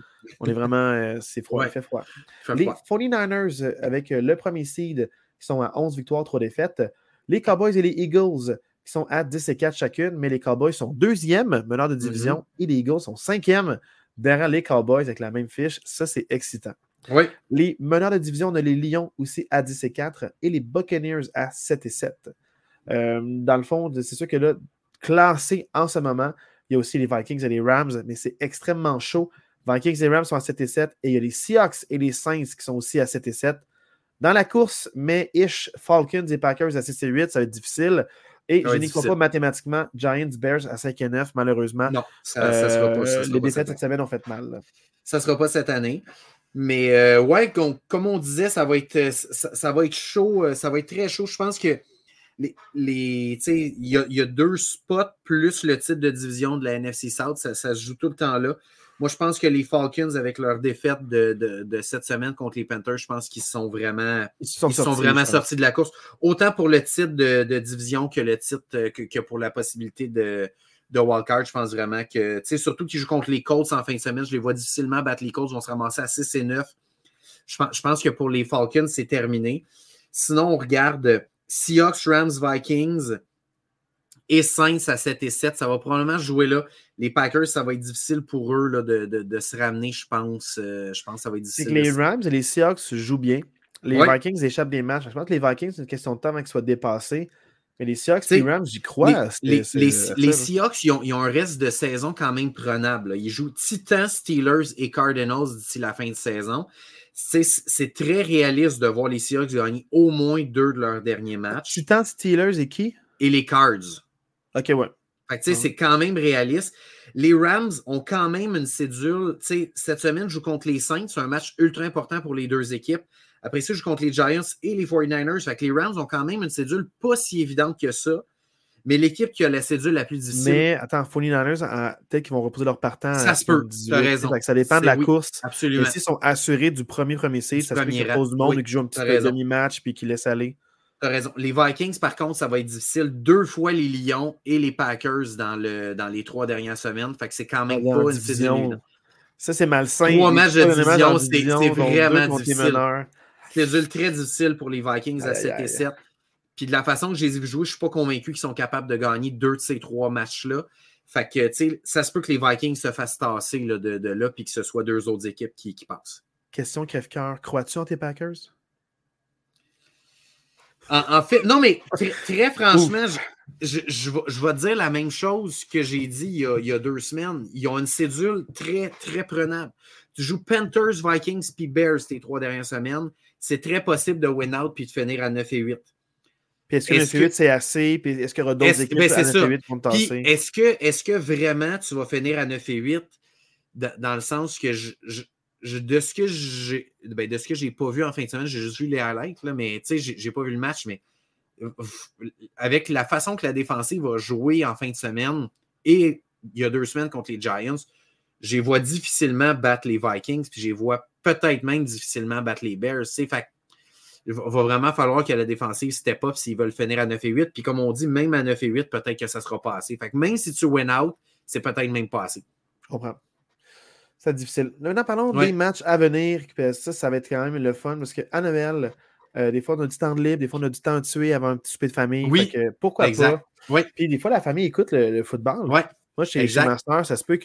On est vraiment. c'est froid, il fait froid. les 49ers, avec le premier seed, qui sont à 11 victoires, 3 défaites. Les Cowboys et les Eagles, qui sont à 10 et 4 chacune, mais les Cowboys sont deuxième meneur de division mm-hmm. et les Eagles sont cinquième derrière les Cowboys avec la même fiche. Ça, c'est excitant. Les meneurs de division, on a les Lions aussi à 10 et 4 et les Buccaneers à 7 et 7. Euh, dans le fond, c'est sûr que là, classé en ce moment, il y a aussi les Vikings et les Rams, mais c'est extrêmement chaud. Vikings et Rams sont à 7 et 7 et il y a les Seahawks et les Saints qui sont aussi à 7 et 7. Dans la course, mais Ish, Falcons et Packers à 6 et 8, ça va être difficile. Et je n'y crois pas mathématiquement. Giants, Bears à 5 et 9, malheureusement. Non, ça, ne sera pas. Ça euh, les défaites cette semaine ont fait mal. Ça ne sera pas cette année. Mais euh, ouais, comme on disait, ça va être, ça, va être chaud, euh, ça va être très chaud. Je pense que les, les il y a, y a, deux spots plus le titre de division de la NFC South, ça, se joue tout le temps là. Moi, je pense que les Falcons, avec leur défaite de, de, cette semaine contre les Panthers, je pense qu'ils sont vraiment, ils sont, sortis, sont vraiment sortis de la course. Autant pour le titre de, division que le titre que, que pour la possibilité de, de wildcard. Je pense vraiment que, tu sais, surtout qu'ils jouent contre les Colts en fin de semaine, je les vois difficilement battre les Colts, vont se ramasser à 6 et 9. Je pense, je pense que pour les Falcons, c'est terminé. Sinon, on regarde Seahawks, Rams, Vikings et Saints à 7 et 7. Ça va probablement jouer là. Les Packers, ça va être difficile pour eux là, de, de, de, se ramener, je pense. Euh, je pense que ça va être difficile. les Rams et les Seahawks jouent bien. Les Vikings échappent des matchs. Je pense que les Vikings, c'est une question de temps avant qu'ils soient dépassés. Mais les Seahawks et les Rams, j'y crois. Les, les, les, Seahawks, ils ont, ils ont, un reste de saison quand même prenable. Ils jouent Titans, Steelers et Cardinals d'ici la fin de saison. C'est très réaliste de voir les Seahawks gagner au moins deux de leurs derniers matchs. Titans, Steelers et qui? Et les Cards. OK, ouais. Fait que, c'est quand même réaliste. Les Rams ont quand même une cédule. cette semaine, je joue contre les Saints. C'est un match ultra important pour les deux équipes. Après ça, je joue contre les Giants et les 49ers. Fait que les Rams ont quand même une cédule pas si évidente que ça. Mais l'équipe qui a la cédule la plus difficile. Mais attends, 49ers, ah, peut-être qu'ils vont reposer leur partant. Ça se peut. Tu as raison. ça dépend de la course. Absolument. s'ils sont assurés du premier premier seed, ça se peut qu'ils posent du monde et qu'ils jouent un petit peu demi-match puis qu'ils laissent aller. Tu as raison. Les Vikings, par contre, ça va être difficile. Deux fois les Lions et les Packers dans, le, dans les trois dernières semaines. Fait que c'est quand même pas une division. Ça, c'est malsain. Trois matchs de division, c'est vraiment difficile. C'est très difficile pour les Vikings à 7 et 7. Puis de la façon que je les ai je ne suis pas convaincu qu'ils sont capables de gagner deux de ces trois matchs-là. Fait que, tu sais, ça se peut que les Vikings se fassent tasser de, de, là, puis que ce soit deux autres équipes qui, qui passent. Question crève-cœur. Crois-tu en tes Packers? En, fait, non, mais très, franchement, je, je, vais, te dire la même chose que j'ai dit il y, a, deux semaines. Ils ont une cédule très, très prenable. Tu joues Panthers, Vikings puis Bears tes trois dernières semaines. C'est très possible de win out puis de finir à 9 et 8. Puis est-ce que 9 et 8 c'est assez? Puis est-ce qu'il y aura d'autres équipes ben, à 9 et 8 pour tasser? Est-ce que, vraiment tu vas finir à 9 et 8 dans le sens que je, de ce que j'ai ben, de ce que j'ai pas vu en fin de semaine, j'ai juste vu les highlights, là, mais tu sais, j'ai pas vu le match, mais avec la façon que la défensive va jouer en fin de semaine et il y a deux semaines contre les Giants, je vois difficilement battre les Vikings, puis je vois peut-être même difficilement battre les Bears. Fait il va vraiment falloir que la défensive step up s'ils veulent finir à 9 et 8. Puis comme on dit, même à 9 et 8, peut-être que ça ne sera pas assez. Fait que même si tu win out, c'est peut-être même pas assez. Je comprends. C'est difficile. Maintenant, parlons des matchs à venir. Ça, ça va être quand même le fun parce qu'à Noël, euh, des fois, on a du temps de libre, des fois, on a du temps à tuer avant un petit souper de famille. Oui. pourquoi pas? Oui. Puis des fois, la famille écoute le, football. Oui. Moi, chez, chez, Master, ça se peut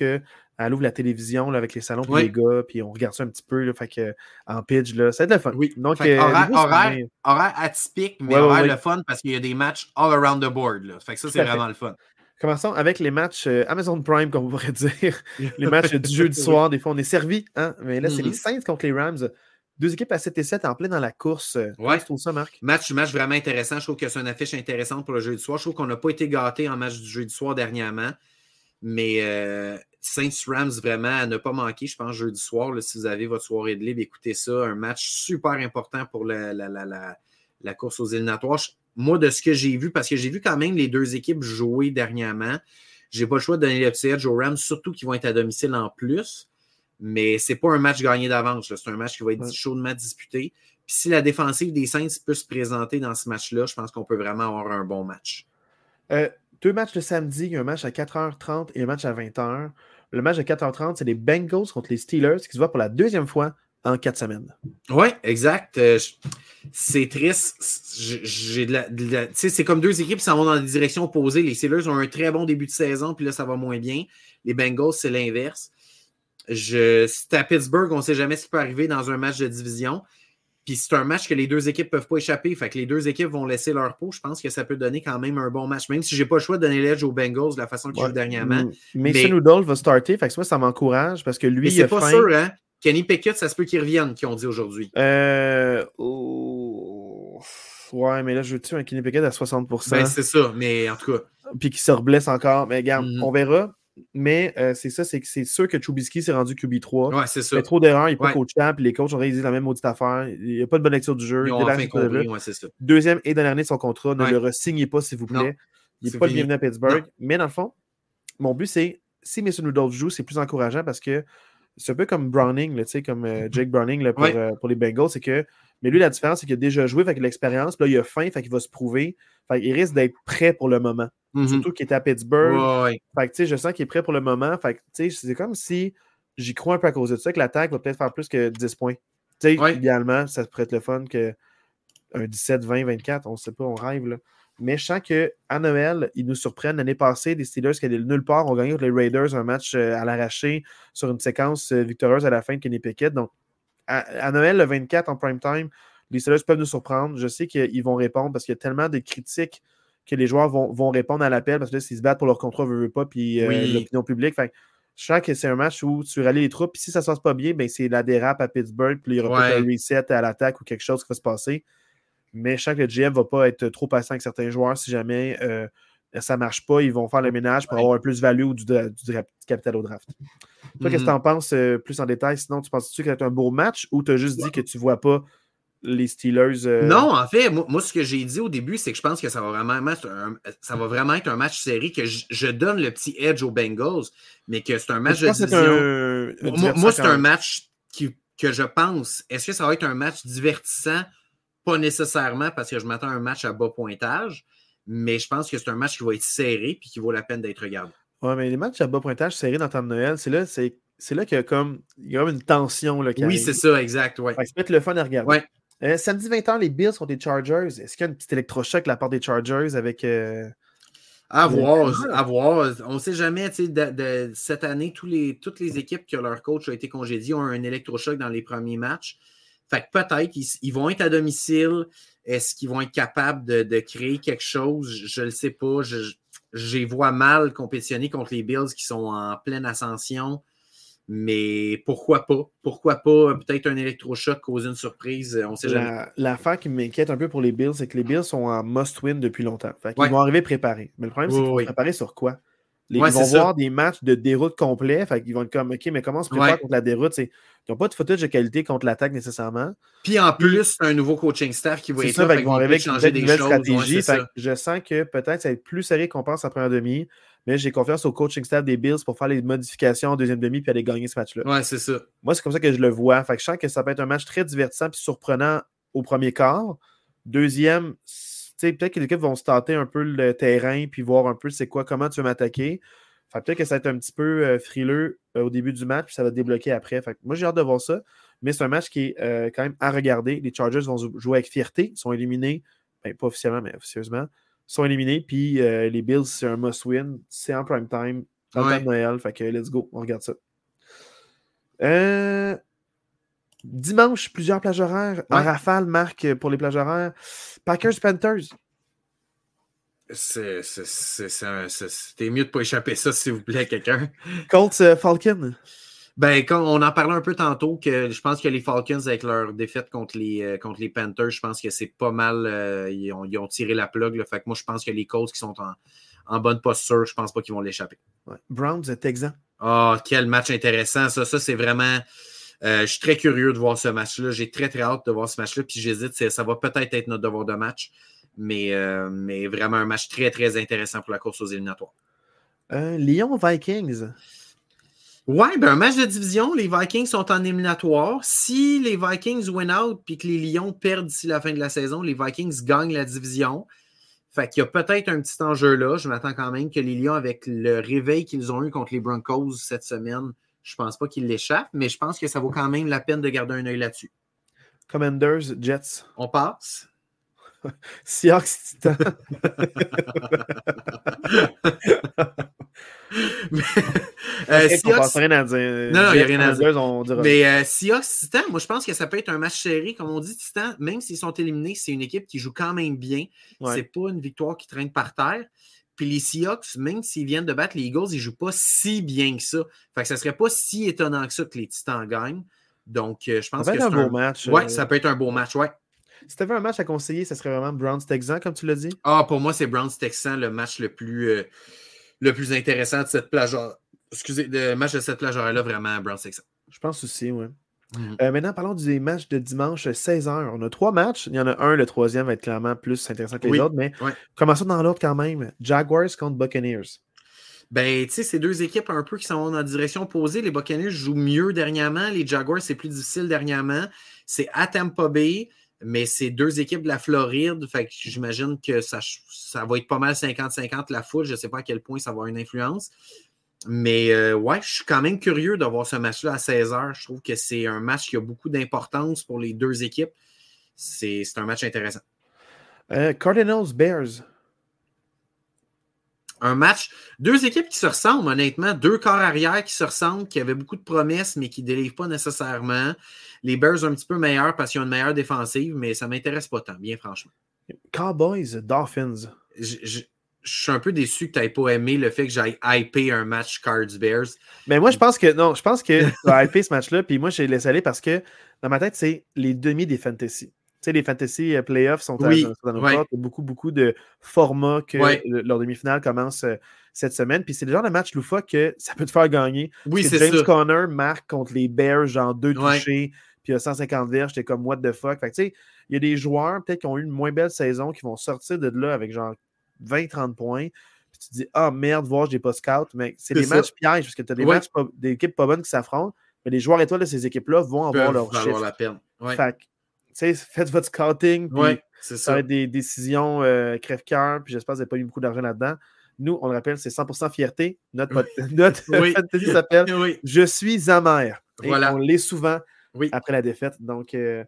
qu'elle ouvre la télévision là, avec les salons pour les gars, puis on regarde ça un petit peu. Là, fait que, en pitch, là, ça va être le fun. Oui. Donc, euh, horaire, horaire, atypique, mais horaire le fun parce qu'il y a des matchs all around the board. Là. Fait que ça, c'est vraiment le fun. Commençons avec les matchs euh, Amazon Prime, comme on pourrait dire. les matchs du jeudi soir. Des fois, on est servi. Hein? Mais là, c'est les mm-hmm. Saints contre les Rams. Deux équipes à 7 et 7 en plein dans la course. Ouais. Je trouve ça, Marc? Match, match vraiment intéressant. Je trouve que c'est une affiche intéressante pour le jeudi soir. Je trouve qu'on n'a pas été gâté en match du jeudi soir dernièrement. Mais euh, Saints Rams, vraiment, à ne pas manquer, je pense, jeudi soir. si vous avez votre soirée de libre, écoutez ça. Un match super important pour la, la, la, la course aux éliminatoires moi, de ce que j'ai vu, parce que j'ai vu quand même les deux équipes jouer dernièrement, j'ai pas le choix de donner le petit edge aux Rams, surtout qu'ils vont être à domicile en plus. Mais c'est pas un match gagné d'avance. C'est un match qui va être chaudement disputé. Puis si la défensive des Saints peut se présenter dans ce match-là, je pense qu'on peut vraiment avoir un bon match. Euh, deux matchs le samedi, un match à 4h30 et un match à 20h. Le match à 4h30, c'est les Bengals contre les Steelers qui se voient pour la deuxième fois en quatre semaines. Oui, exact. Euh, c'est triste. C'est comme deux équipes qui s'en vont dans des directions opposées. Les Steelers ont un très bon début de saison, puis là, ça va moins bien. Les Bengals, c'est l'inverse. Je, c'est à Pittsburgh, on ne sait jamais ce qui peut arriver dans un match de division. Puis c'est un match que les deux équipes ne peuvent pas échapper. Fait que les deux équipes vont laisser leur peau. Je pense que ça peut donner quand même un bon match. Même si je n'ai pas le choix de donner l'edge aux Bengals de la façon qu'ils jouent dernièrement. Mais Mason Rudolph va starter. Fait que moi, ça m'encourage parce que lui. c'est pas sûr, hein? Kenny Pickett, ça se peut qu'il revienne, qu'ils ont dit aujourd'hui. Euh... Ouais, mais là, je veux-tu un Kenny Pickett à 60%? Ben, c'est ça, mais en tout cas. Puis qu'il se reblesse encore. Mais regarde, mhm. on verra. Mais euh, c'est ça, c'est sûr que Chubisky s'est rendu QB3. Ouais, c'est ça. Il fait trop d'erreurs, il n'est pas coachable, puis les coachs ont réalisé la même maudite affaire. Il n'y a pas de bonne lecture du jeu. Ils ont enfin compris, ouais, c'est ça. Deuxième et dernière année de son contrat, ne le re-signez pas, s'il vous plaît. il n'est pas le bienvenu à Pittsburgh. Mais dans le fond, mon but, c'est si Mason Rudolph joue, c'est plus encourageant parce que c'est un peu comme Browning, là, comme euh, Jake Browning là, pour, euh, pour, les Bengals. C'est que, mais lui, la différence, c'est qu'il a déjà joué avec l'expérience. Là, il a faim, fait qu'il va se prouver. Fait il risque d'être prêt pour le moment. Mm-hmm. Surtout qu'il est à Pittsburgh. Fait que, je sens qu'il est prêt pour le moment. Fait que, c'est comme si j'y crois un peu à cause de ça, que l'attaque va peut-être faire plus que 10 points. Idéalement, ça pourrait être le fun que un 17, 20, 24, on ne sait pas, on rêve. Là. Mais je sens qu'à Noël, ils nous surprennent. L'année passée, les Steelers qui allaient nulle part ont gagné contre les Raiders un match euh, à l'arraché sur une séquence euh, victorieuse à la fin de Kenny Pickett. Donc, à, Noël, le 24 en prime time, les Steelers peuvent nous surprendre. Je sais qu'ils vont répondre parce qu'il y a tellement de critiques que les joueurs vont, répondre à l'appel parce que là, s'ils se battent pour leur contrat, veut, veut pas, puis euh, l'opinion publique. je sens que c'est un match où tu rallies les troupes. Puis si ça ne se passe pas bien, ben, c'est la dérape à Pittsburgh, puis il y aura peut-être un reset à l'attaque ou quelque chose qui va se passer. Mais je sens que le GM ne va pas être trop patient avec certains joueurs si jamais euh, ça ne marche pas. Ils vont faire le ménage pour avoir un plus-value ou du, capital au draft. Toi, qu'est-ce que tu en penses euh, plus en détail? Sinon, tu penses-tu que c'est un beau match ou tu as juste dit que tu ne vois pas les Steelers? Euh, non, en fait, moi, ce que j'ai dit au début, c'est que je pense que ça va vraiment, ça va vraiment être un match série, que je, donne le petit edge aux Bengals, mais que c'est un match de division. moi, c'est un match que je pense. Est-ce que ça va être un match divertissant? Pas nécessairement parce que je m'attends à un match à bas pointage, mais je pense que c'est un match qui va être serré et qui vaut la peine d'être regardé. Oui, mais les matchs à bas pointage serrés dans le temps de Noël, c'est là, c'est, là qu'il y a comme, il y a une tension. Là, oui, c'est ça, exact. Ouais. Ça peut être le fun à regarder. Euh, samedi 20h, les Bills sont des Chargers. Est-ce qu'il y a une petite électrochoc de la part des Chargers avec. Euh, à voir, à voir. On ne sait jamais, de, cette année, tous les, toutes les équipes que leur coach a été congédié ont un électrochoc dans les premiers matchs. Fait que peut-être ils, vont être à domicile. Est-ce qu'ils vont être capables de, créer quelque chose? Je ne le sais pas. Je, les vois mal compétitionner contre les Bills qui sont en pleine ascension. Mais pourquoi pas? Pourquoi pas peut-être un électrochoc cause une surprise? On sait jamais. L'affaire qui m'inquiète un peu pour les Bills, c'est que les Bills sont en must-win depuis longtemps. Ils vont arriver préparés. Mais le problème, c'est qu'ils vont préparer sur quoi? ils vont voir des matchs de déroute complets. Fait qu'ils vont être comme OK, mais comment on se prépare contre la déroute? Ils n'ont pas de footage de qualité contre l'attaque nécessairement. Puis en plus, c'est un nouveau coaching staff qui va être ça, là. ils vont arriver avec une nouvelle stratégie. je sens que peut-être ça va être plus serré qu'on pense en première demi. Mais j'ai confiance au coaching staff des Bills pour faire les modifications en deuxième demi puis aller gagner ce match-là. Ouais, c'est ça. Moi, c'est comme ça que je le vois. Fait que je sens que ça peut être un match très divertissant puis surprenant au premier quart. Deuxième, peut-être que les équipes vont se tâter un peu le terrain puis voir un peu c'est quoi, comment tu veux m'attaquer. peut-être que ça va être un petit peu euh, frileux euh, au début du match, puis ça va débloquer après. moi, j'ai hâte de voir ça. Mais c'est un match qui est euh, quand même à regarder. Les Chargers vont jouer avec fierté. Ils sont éliminés, ben, pas officiellement, mais officieusement. Sont éliminés. Puis les Bills, c'est un must-win. C'est en prime time. En de Noël. Fait que let's go. On regarde ça. dimanche, plusieurs plages horaires. En rafale, marque pour les plages horaires. Packers Panthers. C'était mieux de ne pas échapper ça, s'il vous plaît, quelqu'un. Colts euh, Falcon. Ben, quand on en parlait un peu tantôt, que je pense que les Falcons, avec leur défaite contre les, euh, contre les Panthers, je pense que c'est pas mal. Euh, ils, ont, tiré la plug. fait que moi, je pense que les Colts qui sont en, bonne posture, je pense pas qu'ils vont l'échapper. Ouais. Browns, Texan. Ah, oh, quel match intéressant. Ça, ça c'est vraiment. je suis très curieux de voir ce match-là. J'ai très, très hâte de voir ce match-là. Puis j'hésite, ça va peut-être être notre devoir de match mais, euh, mais vraiment un match très, très intéressant pour la course aux éliminatoires. Euh, Lyon-Vikings. Ouais, ben un match de division, les Vikings sont en éliminatoire. Si les Vikings win out puis que les Lions perdent d'ici la fin de la saison, les Vikings gagnent la division. Fait qu'il y a peut-être un petit enjeu là. Je m'attends quand même que les Lions, avec le réveil qu'ils ont eu contre les Broncos cette semaine, je pense pas qu'ils l'échappent, mais je pense que ça vaut quand même la peine de garder un œil là-dessus. Commanders, Jets. On passe. Seahawks Titan. euh, rien à dire. Non, non, il n'y a rien à dire. On Mais euh, Seahawks Titan, moi je pense que ça peut être un match serré. Comme on dit, Titan, même s'ils sont éliminés, c'est une équipe qui joue quand même bien. C'est pas une victoire qui traîne par terre. Puis les Seahawks, même s'ils viennent de battre les Eagles, ils ne jouent pas si bien que ça. Fait que ça ne serait pas si étonnant que ça que les Titans gagnent. Donc, euh, je pense ça peut être un beau match. Ouais, euh, ça peut être un beau match, ouais. Si tu avais un match à conseiller, ce serait vraiment Browns-Texan, comme tu l'as dit? Ah, pour moi, c'est Browns-Texan le match le plus, euh, le plus intéressant de cette plage. Excusez, le match de cette plage-là, vraiment Browns-Texan. Je pense aussi, oui. Mhm. Euh, maintenant, parlons des matchs de dimanche 16h. On a trois matchs. Il y en a un, le troisième va être clairement plus intéressant que les autres, mais commençons dans l'ordre quand même. Jaguars contre Buccaneers. Ben, tu sais, ces deux équipes un peu qui sont dans la direction opposée. Les Buccaneers jouent mieux dernièrement. Les Jaguars, c'est plus difficile dernièrement. C'est à Tampa Bay, mais c'est deux équipes de la Floride. Fait que j'imagine que ça, ça va être pas mal 50-50 la foule. Je ne sais pas à quel point ça va avoir une influence. Mais euh, ouais, je suis quand même curieux d'avoir ce match-là à 16h. Je trouve que c'est un match qui a beaucoup d'importance pour les deux équipes. C'est un match intéressant. Euh, Cardinals Bears. Un match, deux équipes qui se ressemblent, honnêtement, deux corps arrière qui se ressemblent, qui avaient beaucoup de promesses, mais qui ne délivrent pas nécessairement. Les Bears un petit peu meilleurs parce qu'ils ont une meilleure défensive, mais ça ne m'intéresse pas tant, bien franchement. Cowboys, Dolphins. Je, suis un peu déçu que tu n'aies pas aimé le fait que j'aille hyper un match Cards Bears. Mais moi, je pense que non, je pense que tu as hypé ce match-là, puis moi, je l'ai laissé aller parce que dans ma tête, c'est les demi des fantasy sais, les fantasy euh, playoffs sont oui, dans nos Il y a beaucoup, beaucoup de formats que leur demi-finale commence euh, cette semaine. Puis c'est le genre de match loufoque que ça peut te faire gagner. Oui, c'est James Conner marque contre les Bears, genre deux touchés, puis il a 150 verges. J'étais comme, what the fuck? Fait tu sais, il y a des joueurs, peut-être, qui ont eu une moins belle saison, qui vont sortir de là avec genre 20-30 points. Puis tu te dis, ah merde, voir, j'ai pas scout. Mais c'est des matchs pièges, parce que tu as des matchs, des équipes pas bonnes qui s'affrontent. Mais les joueurs étoiles de ces équipes-là vont avoir leur chiffre. la peine. Fait faites votre scouting. Oui, c'est ça. être des décisions euh, crève-cœur, puis j'espère que vous n'avez pas eu beaucoup d'argent là-dedans. Nous, on le rappelle, c'est 100% fierté. Notre, notre fantasy s'appelle Je suis amer. Et voilà. on l'est souvent après la défaite. Donc, euh,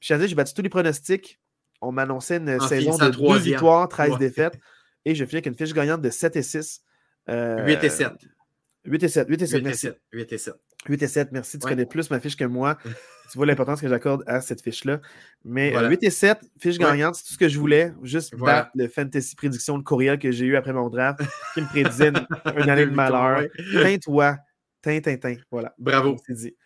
j'ai battu tous les pronostics. On m'annonçait une saison de 12 victoires, 13 défaites. Et je finis avec une fiche gagnante de 7 et 6. 8 et 7. 8 et 7. 8 et 7, 8 merci. Et 7. 8 et 7. 8 et 7, merci. Tu connais plus ma fiche que moi. tu vois l'importance que j'accorde à cette fiche-là. Mais 8 et 7, fiche gagnante, c'est tout ce que je voulais. Juste battre le fantasy prédiction, le courriel que j'ai eu après mon draft qui me prédisait une, année de malheur. Teint-toi. Tintin. Voilà. Bravo. C'est dit.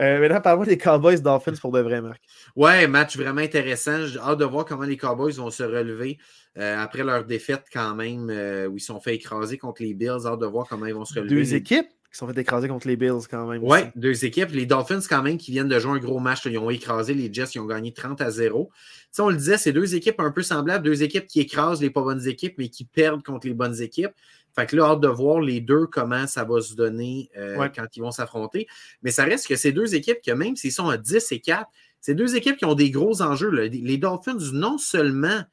Euh, maintenant, parle-moi des Cowboys Dolphins pour de vrai, Marc. Ouais, match vraiment intéressant. J'ai hâte de voir comment les Cowboys vont se relever euh, après leur défaite, quand même, euh, où ils sont fait écraser contre les Bills. Hâte de voir comment ils vont se relever. Deux équipes qui sont fait écraser contre les Bills quand même. Oui, deux équipes. Les Dolphins, quand même, qui viennent de jouer un gros match. ils ont écrasé les Jets, ils ont gagné 30 à 0. sais, on le disait, c'est deux équipes un peu semblables, deux équipes qui écrasent les pas bonnes équipes, mais qui perdent contre les bonnes équipes. Fait que là, hâte de voir les deux comment ça va se donner euh, quand ils vont s'affronter. Mais ça reste que ces deux équipes, que même s'ils sont à 10 et 4, c'est deux équipes qui ont des gros enjeux. Les Dolphins, non seulement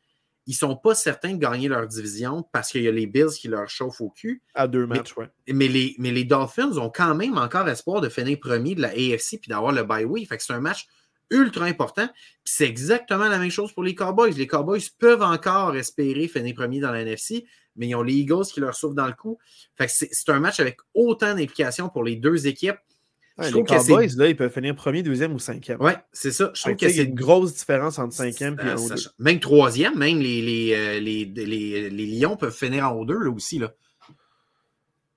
ils ne sont pas certains de gagner leur division parce qu'il y a les Bills qui leur chauffent au cul. À deux matchs, oui. Mais les, mais les Dolphins ont quand même encore espoir de finir premier de la AFC puis d'avoir le bye week. Fait que c'est un match ultra important. Puis c'est exactement la même chose pour les Cowboys. Les Cowboys peuvent encore espérer finir premier dans la NFC, mais ils ont les Eagles qui leur souffrent dans le coup. Fait que c'est un match avec autant d'implications pour les deux équipes les Cowboys, là, ils peuvent finir premier, deuxième ou cinquième. Oui, c'est ça. Je trouve que c'est une grosse différence entre cinquième et euh, Même troisième, même les, les, euh, les, les, Lions peuvent finir en haut deux là, aussi. Là.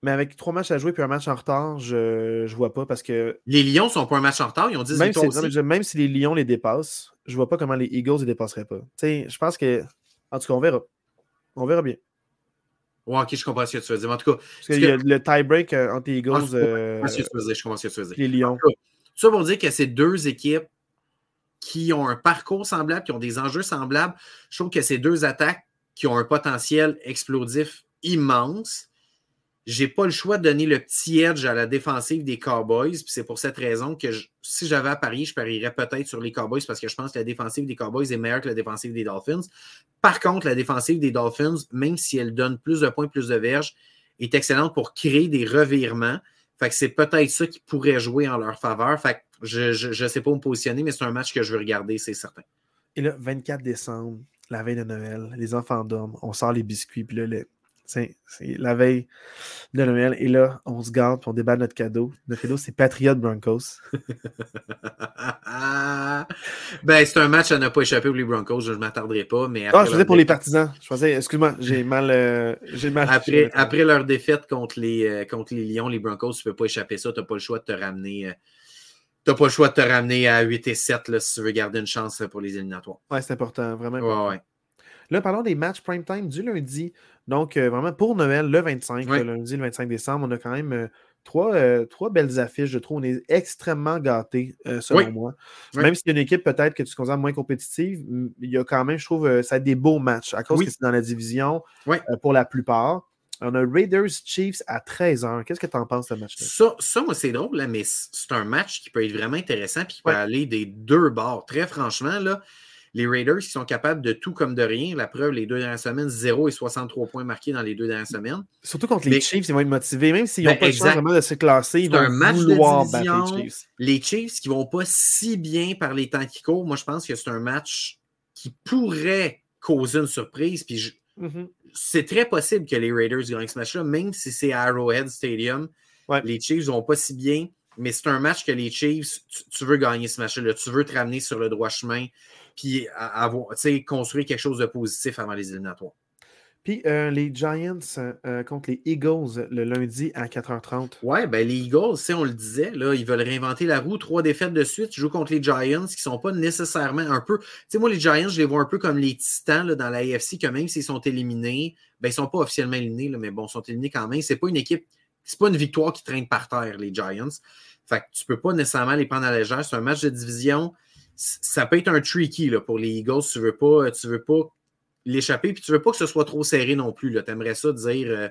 Mais avec trois matchs à jouer puis un match en retard, je ne vois pas parce que. Les Lions ne sont pas un match en retard, ils ont 10 même, si, même si les Lions les dépassent, je ne vois pas comment les Eagles ne les dépasseraient pas. je pense que. En tout cas, on verra. On verra bien. Ouais, ok, je comprends ce que tu veux dire. En tout cas, parce qu'il y a le tie-break euh, entre les Eagles. Ah, je comprends ce que tu veux dire. Je comprends ce que tu veux dire. Les Lions. ça pour dire que c'est deux équipes qui ont un parcours semblable, qui ont des enjeux semblables. Je trouve que ces deux attaques qui ont un potentiel explosif immense j'ai pas le choix de donner le petit edge à la défensive des Cowboys. Puis c'est pour cette raison que si j'avais à parier, je parierais peut-être sur les Cowboys parce que je pense que la défensive des Cowboys est meilleure que la défensive des Dolphins. Par contre, la défensive des Dolphins, même si elle donne plus de points, plus de verges, est excellente pour créer des revirements. Fait que c'est peut-être ça qui pourrait jouer en leur faveur. Fait que je ne sais pas où me positionner, mais c'est un match que je veux regarder, c'est certain. Et là, 24 décembre, la veille de Noël, les enfants dorment, on sort les biscuits, puis là, le, c'est la veille de Noël. Et là, on se garde, puis on déballe notre cadeau. Notre cadeau, c'est Patriot Broncos. ben, c'est un match à ne pas échapper pour les Broncos. Je ne m'attarderai pas. Mais ah, je faisais pour les partisans. Je faisais, excuse-moi, j'ai mal. Euh, mal après, après leur défaite contre les, euh, contre les Lions, les Broncos, tu ne peux pas échapper ça. Tu n'as pas le choix de te ramener. Euh, tu pas le choix de te ramener à 8 et 7 là, si tu veux garder une chance pour les éliminatoires. Ouais, c'est important, vraiment. Important. Ouais, Là, parlons des matchs prime time du lundi. Donc, euh, vraiment, pour Noël, le 25, le lundi, le 25 décembre, on a quand même euh, trois, euh, trois, belles affiches. Je trouve on est extrêmement gâtés, selon moi. Même si y a une équipe peut-être que tu considères moins compétitive, il y a quand même, je trouve, ça a des beaux matchs à cause que c'est dans la division pour la plupart. On a Raiders Chiefs à 13h. Qu'est-ce que tu en penses de ce match-là? Ça, ça, moi, c'est drôle, mais c'est un match qui peut être vraiment intéressant puis qui peut aller des deux bords. Très franchement, là, les Raiders qui sont capables de tout comme de rien. La preuve, les deux dernières semaines, 0 et 63 points marqués dans les deux dernières semaines. Surtout contre les Chiefs, ils vont être motivés. Même s'ils n'ont ben, pas chance vraiment de se classer, ils vont un match vouloir de division, battre les Chiefs. Les Chiefs qui ne vont pas si bien par les temps qui courent, moi, je pense que c'est un match qui pourrait causer une surprise. Puis mm-hmm. c'est très possible que les Raiders gagnent ce match-là, même si c'est à Arrowhead Stadium. Les Chiefs ne vont pas si bien, mais c'est un match que les Chiefs, tu, veux gagner ce match-là. Tu veux te ramener sur le droit chemin, puis avoir, construire quelque chose de positif avant les éliminatoires. Puis euh, les Giants euh, contre les Eagles le lundi à 4h30. Ouais, ben les Eagles, on le disait, là, ils veulent réinventer la roue. Trois défaites de suite. Ils jouent contre les Giants qui ne sont pas nécessairement un peu. Tu sais, moi, les Giants, je les vois un peu comme les Titans dans la AFC, que même s'ils sont éliminés, ben, ils ne sont pas officiellement éliminés, mais bon, ils sont éliminés quand même. C'est pas une équipe, c'est pas une victoire qui traîne par terre, les Giants. Fait que tu peux pas nécessairement les prendre à la légère. C'est un match de division. Ça peut être un tricky là, pour les Eagles. Tu veux pas, tu veux pas l'échapper, puis tu veux pas que ce soit trop serré non plus. Tu aimerais ça dire, euh,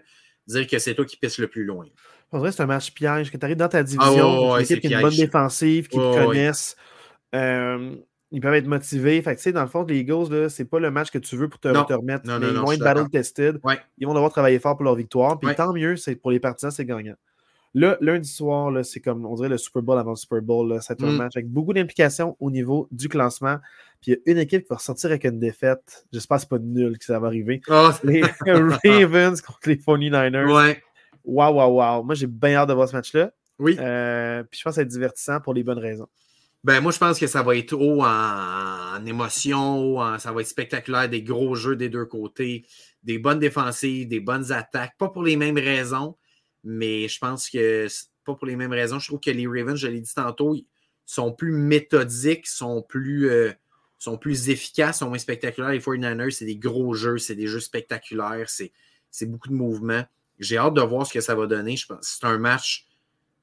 dire que c'est toi qui pisses le plus loin. En vrai, c'est un match piège. Que tu arrives dans ta division, ah, qui a une bonne défensive, qui te connaissent. Euh, ils peuvent être motivés. Fait que, dans le fond, les Eagles, c'est pas le match que tu veux pour te, remettre. Non, non, ils vont être battle tested. Ils vont devoir travailler fort pour leur victoire. Puis tant mieux, c'est pour les partisans, c'est gagnant. Là, lundi soir, c'est comme on dirait le Super Bowl avant le Super Bowl. C'est un mm. match avec beaucoup d'implications au niveau du classement. Puis il y a une équipe qui va ressortir avec une défaite. J'espère que c'est pas nul que ça va arriver. Oh, les Ravens contre les 49ers. Ouais. Waouh, waouh, waouh. Moi, j'ai bien hâte de voir ce match-là. Oui. Euh, puis je pense que ça va être divertissant pour les bonnes raisons. Ben, moi, je pense que ça va être haut en, émotion, ça va être spectaculaire, des gros jeux des deux côtés, des bonnes défensives, des bonnes attaques. Pas pour les mêmes raisons, mais je pense que pas pour les mêmes raisons. Je trouve que les Ravens, je l'ai dit tantôt, sont plus méthodiques, sont plus, euh, sont plus efficaces, sont moins spectaculaires. Les 49ers, c'est des gros jeux, c'est des jeux spectaculaires, c'est beaucoup de mouvements. J'ai hâte de voir ce que ça va donner. Je pense c'est un match,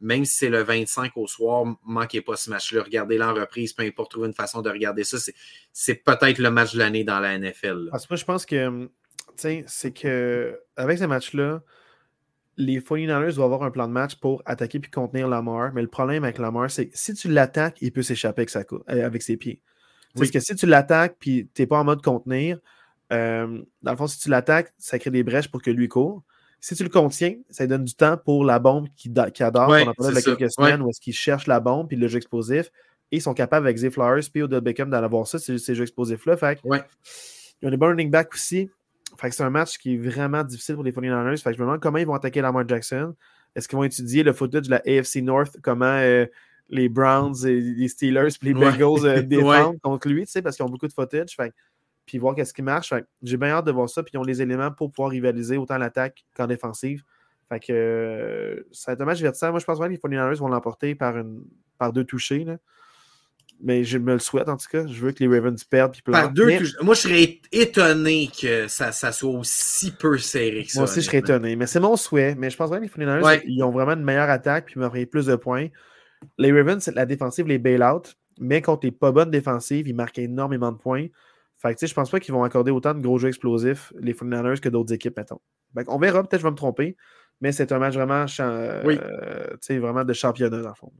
même si c'est le 25 au soir, manquez pas ce match-là. Regardez-le en reprise, peu importe, trouver une façon de regarder ça. C'est peut-être le match de l'année dans la NFL. Parce que je pense que, c'est que avec ce match-là, les 49ers doivent avoir un plan de match pour attaquer puis contenir Lamar. Mais le problème avec Lamar, c'est que si tu l'attaques, il peut s'échapper avec, euh, avec, ses pieds. Parce que si tu l'attaques puis tu n'es pas en mode contenir, euh, dans le fond, si tu l'attaques, ça crée des brèches pour que lui court. Si tu le contiens, ça donne du temps pour la bombe qui, qui adore. on en parlé il y a quelques semaines où est-ce qu'ils cherchent la bombe puis le jeu explosif. Et ils sont capables avec Zay Flowers puis Odell Beckham d'avoir ça, ces, jeux explosifs-là. Fait ouais. Ils ont des bons running back aussi. Fait que c'est un match qui est vraiment difficile pour les 49ers. Fait que je me demande comment ils vont attaquer Lamar Jackson. Est-ce qu'ils vont étudier le footage de la AFC North, comment euh, les Browns, et les Steelers et les Bengals euh, défendent contre lui, parce qu'ils ont beaucoup de footage. Fait, puis voir qu'est-ce qui marche. J'ai bien hâte de voir ça. Puis ils ont les éléments pour pouvoir rivaliser autant l'attaque qu'en défensive. Fait que euh, ça va être un match divertissant. Moi, je pense vraiment que les 49ers vont l'emporter par, une, par deux touchés. Là mais je me le souhaite en tout cas. Je veux que les Ravens perdent. Par deux, Moi, je serais étonné que ça, ça, soit aussi peu serré que ça. Moi aussi, je serais étonné. Mais c'est mon souhait. Mais je pense vraiment que les 49 ils ont vraiment une meilleure attaque puis ils plus de points. Les Ravens, la défensive, les bail-out. Mais contre les pas bonnes défensives, ils marquent énormément de points. Fait que, je pense pas qu'ils vont accorder autant de gros jeux explosifs, les 49ers, que d'autres équipes, mettons. on verra, peut-être je vais me tromper. Mais c'est un match vraiment, euh, vraiment de championnat, dans le fond.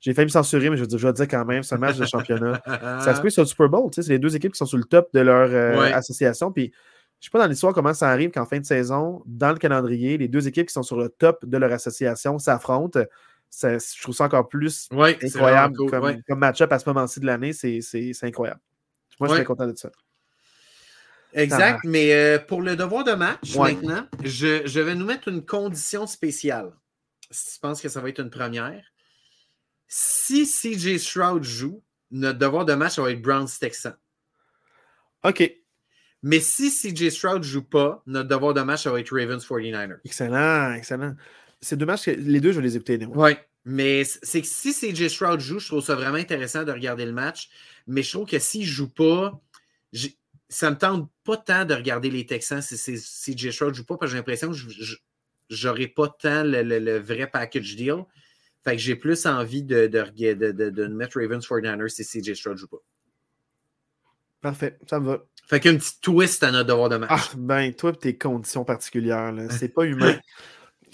J'ai failli me censurer, mais je vais, dire, quand même, c'est un match de championnat. ça se peut sur le Super Bowl. C'est les deux équipes qui sont sur le top de leur euh, association. Puis, je ne sais pas dans l'histoire comment ça arrive qu'en fin de saison, dans le calendrier, les deux équipes qui sont sur le top de leur association s'affrontent. je trouve ça encore plus incroyable comme, match-up à ce moment-ci de l'année. C'est incroyable. Moi, je suis très content de ça. Exact, mais euh, pour le devoir de match, maintenant, je, je, vais nous mettre une condition spéciale. Si tu penses que ça va être une première, si CJ Stroud joue, notre devoir de match va être Browns-Texans. OK. Mais si CJ Stroud ne joue pas, notre devoir de match va être Ravens-49ers. Excellent, excellent. C'est deux matchs, les deux, je vais les écouter. Oui, mais c'est que si CJ Stroud joue, je trouve ça vraiment intéressant de regarder le match. Mais je trouve que s'il ne joue pas, ça ne me tente pas tant de regarder les Texans si CJ Stroud ne joue pas, parce que j'ai l'impression que je n'aurai pas tant le, vrai package deal. Fait que j'ai plus envie de, de, de, de, mettre Ravens 49ers si CJ Stroud joue pas. Parfait, ça me va. Fait qu'un petit twist à notre devoir de match. Ah, ben, toi et tes conditions particulières, c'est pas humain.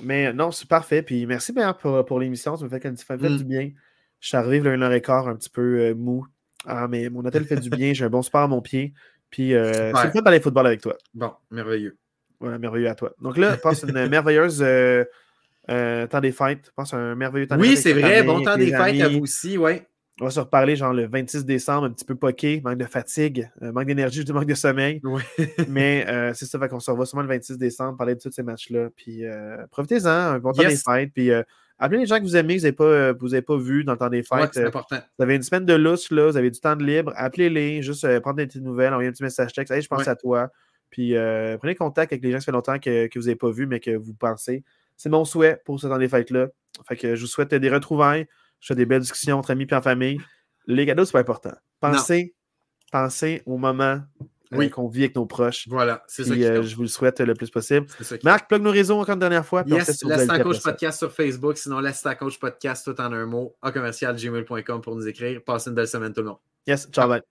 Mais non, c'est parfait. Puis merci bien pour, pour l'émission. Ça me fait, ça fait mm. du bien. Je suis arrivé à une heure et quart un petit peu euh, mou. Ah, mais mon hôtel fait du bien. J'ai un bon sport à mon pied. Puis euh, c'est le fait d'aller football avec toi. Bon, merveilleux. Voilà, merveilleux à toi. Donc là, passe une merveilleuse euh, temps des fêtes. Passe un merveilleux temps des fêtes. Oui, c'est vrai. Bon temps des fêtes à vous aussi, ouais. On va se reparler genre le 26 décembre, un petit peu poqué, manque de fatigue, euh, manque d'énergie, manque de sommeil. Mais euh, c'est ça, qu'on se revoit sûrement le 26 décembre, parler de tous ces matchs-là. Puis euh, profitez-en, un bon temps des fêtes. Puis appelez les gens que vous aimez, que vous n'avez pas, pas vus dans le temps des fêtes. c'est important. Vous avez une semaine de lousse, là, vous avez du temps de libre. Appelez-les, juste prendre des petites nouvelles, envoyer un petit message texte. Hey, je pense à toi. Puis prenez contact avec les gens qui fait longtemps que, que vous n'avez pas vus, mais que vous pensez. C'est mon souhait pour ce temps des fêtes-là. Fait que je vous souhaite des retrouvailles. Je fais des belles discussions entre amis et en famille. Les cadeaux, c'est pas important. Pensez, pensez au moment euh, qu'on vit avec nos proches. Voilà, c'est ça. Euh, je vous le souhaite le plus possible. Marc, plug nos réseaux encore une dernière fois. Yes, Laisse Coach Podcast sur Facebook. Sinon, Laisse ta Coach Podcast tout en un mot à commercial gmail.com pour nous écrire. Passez une belle semaine tout le monde. Yes, ciao, bye.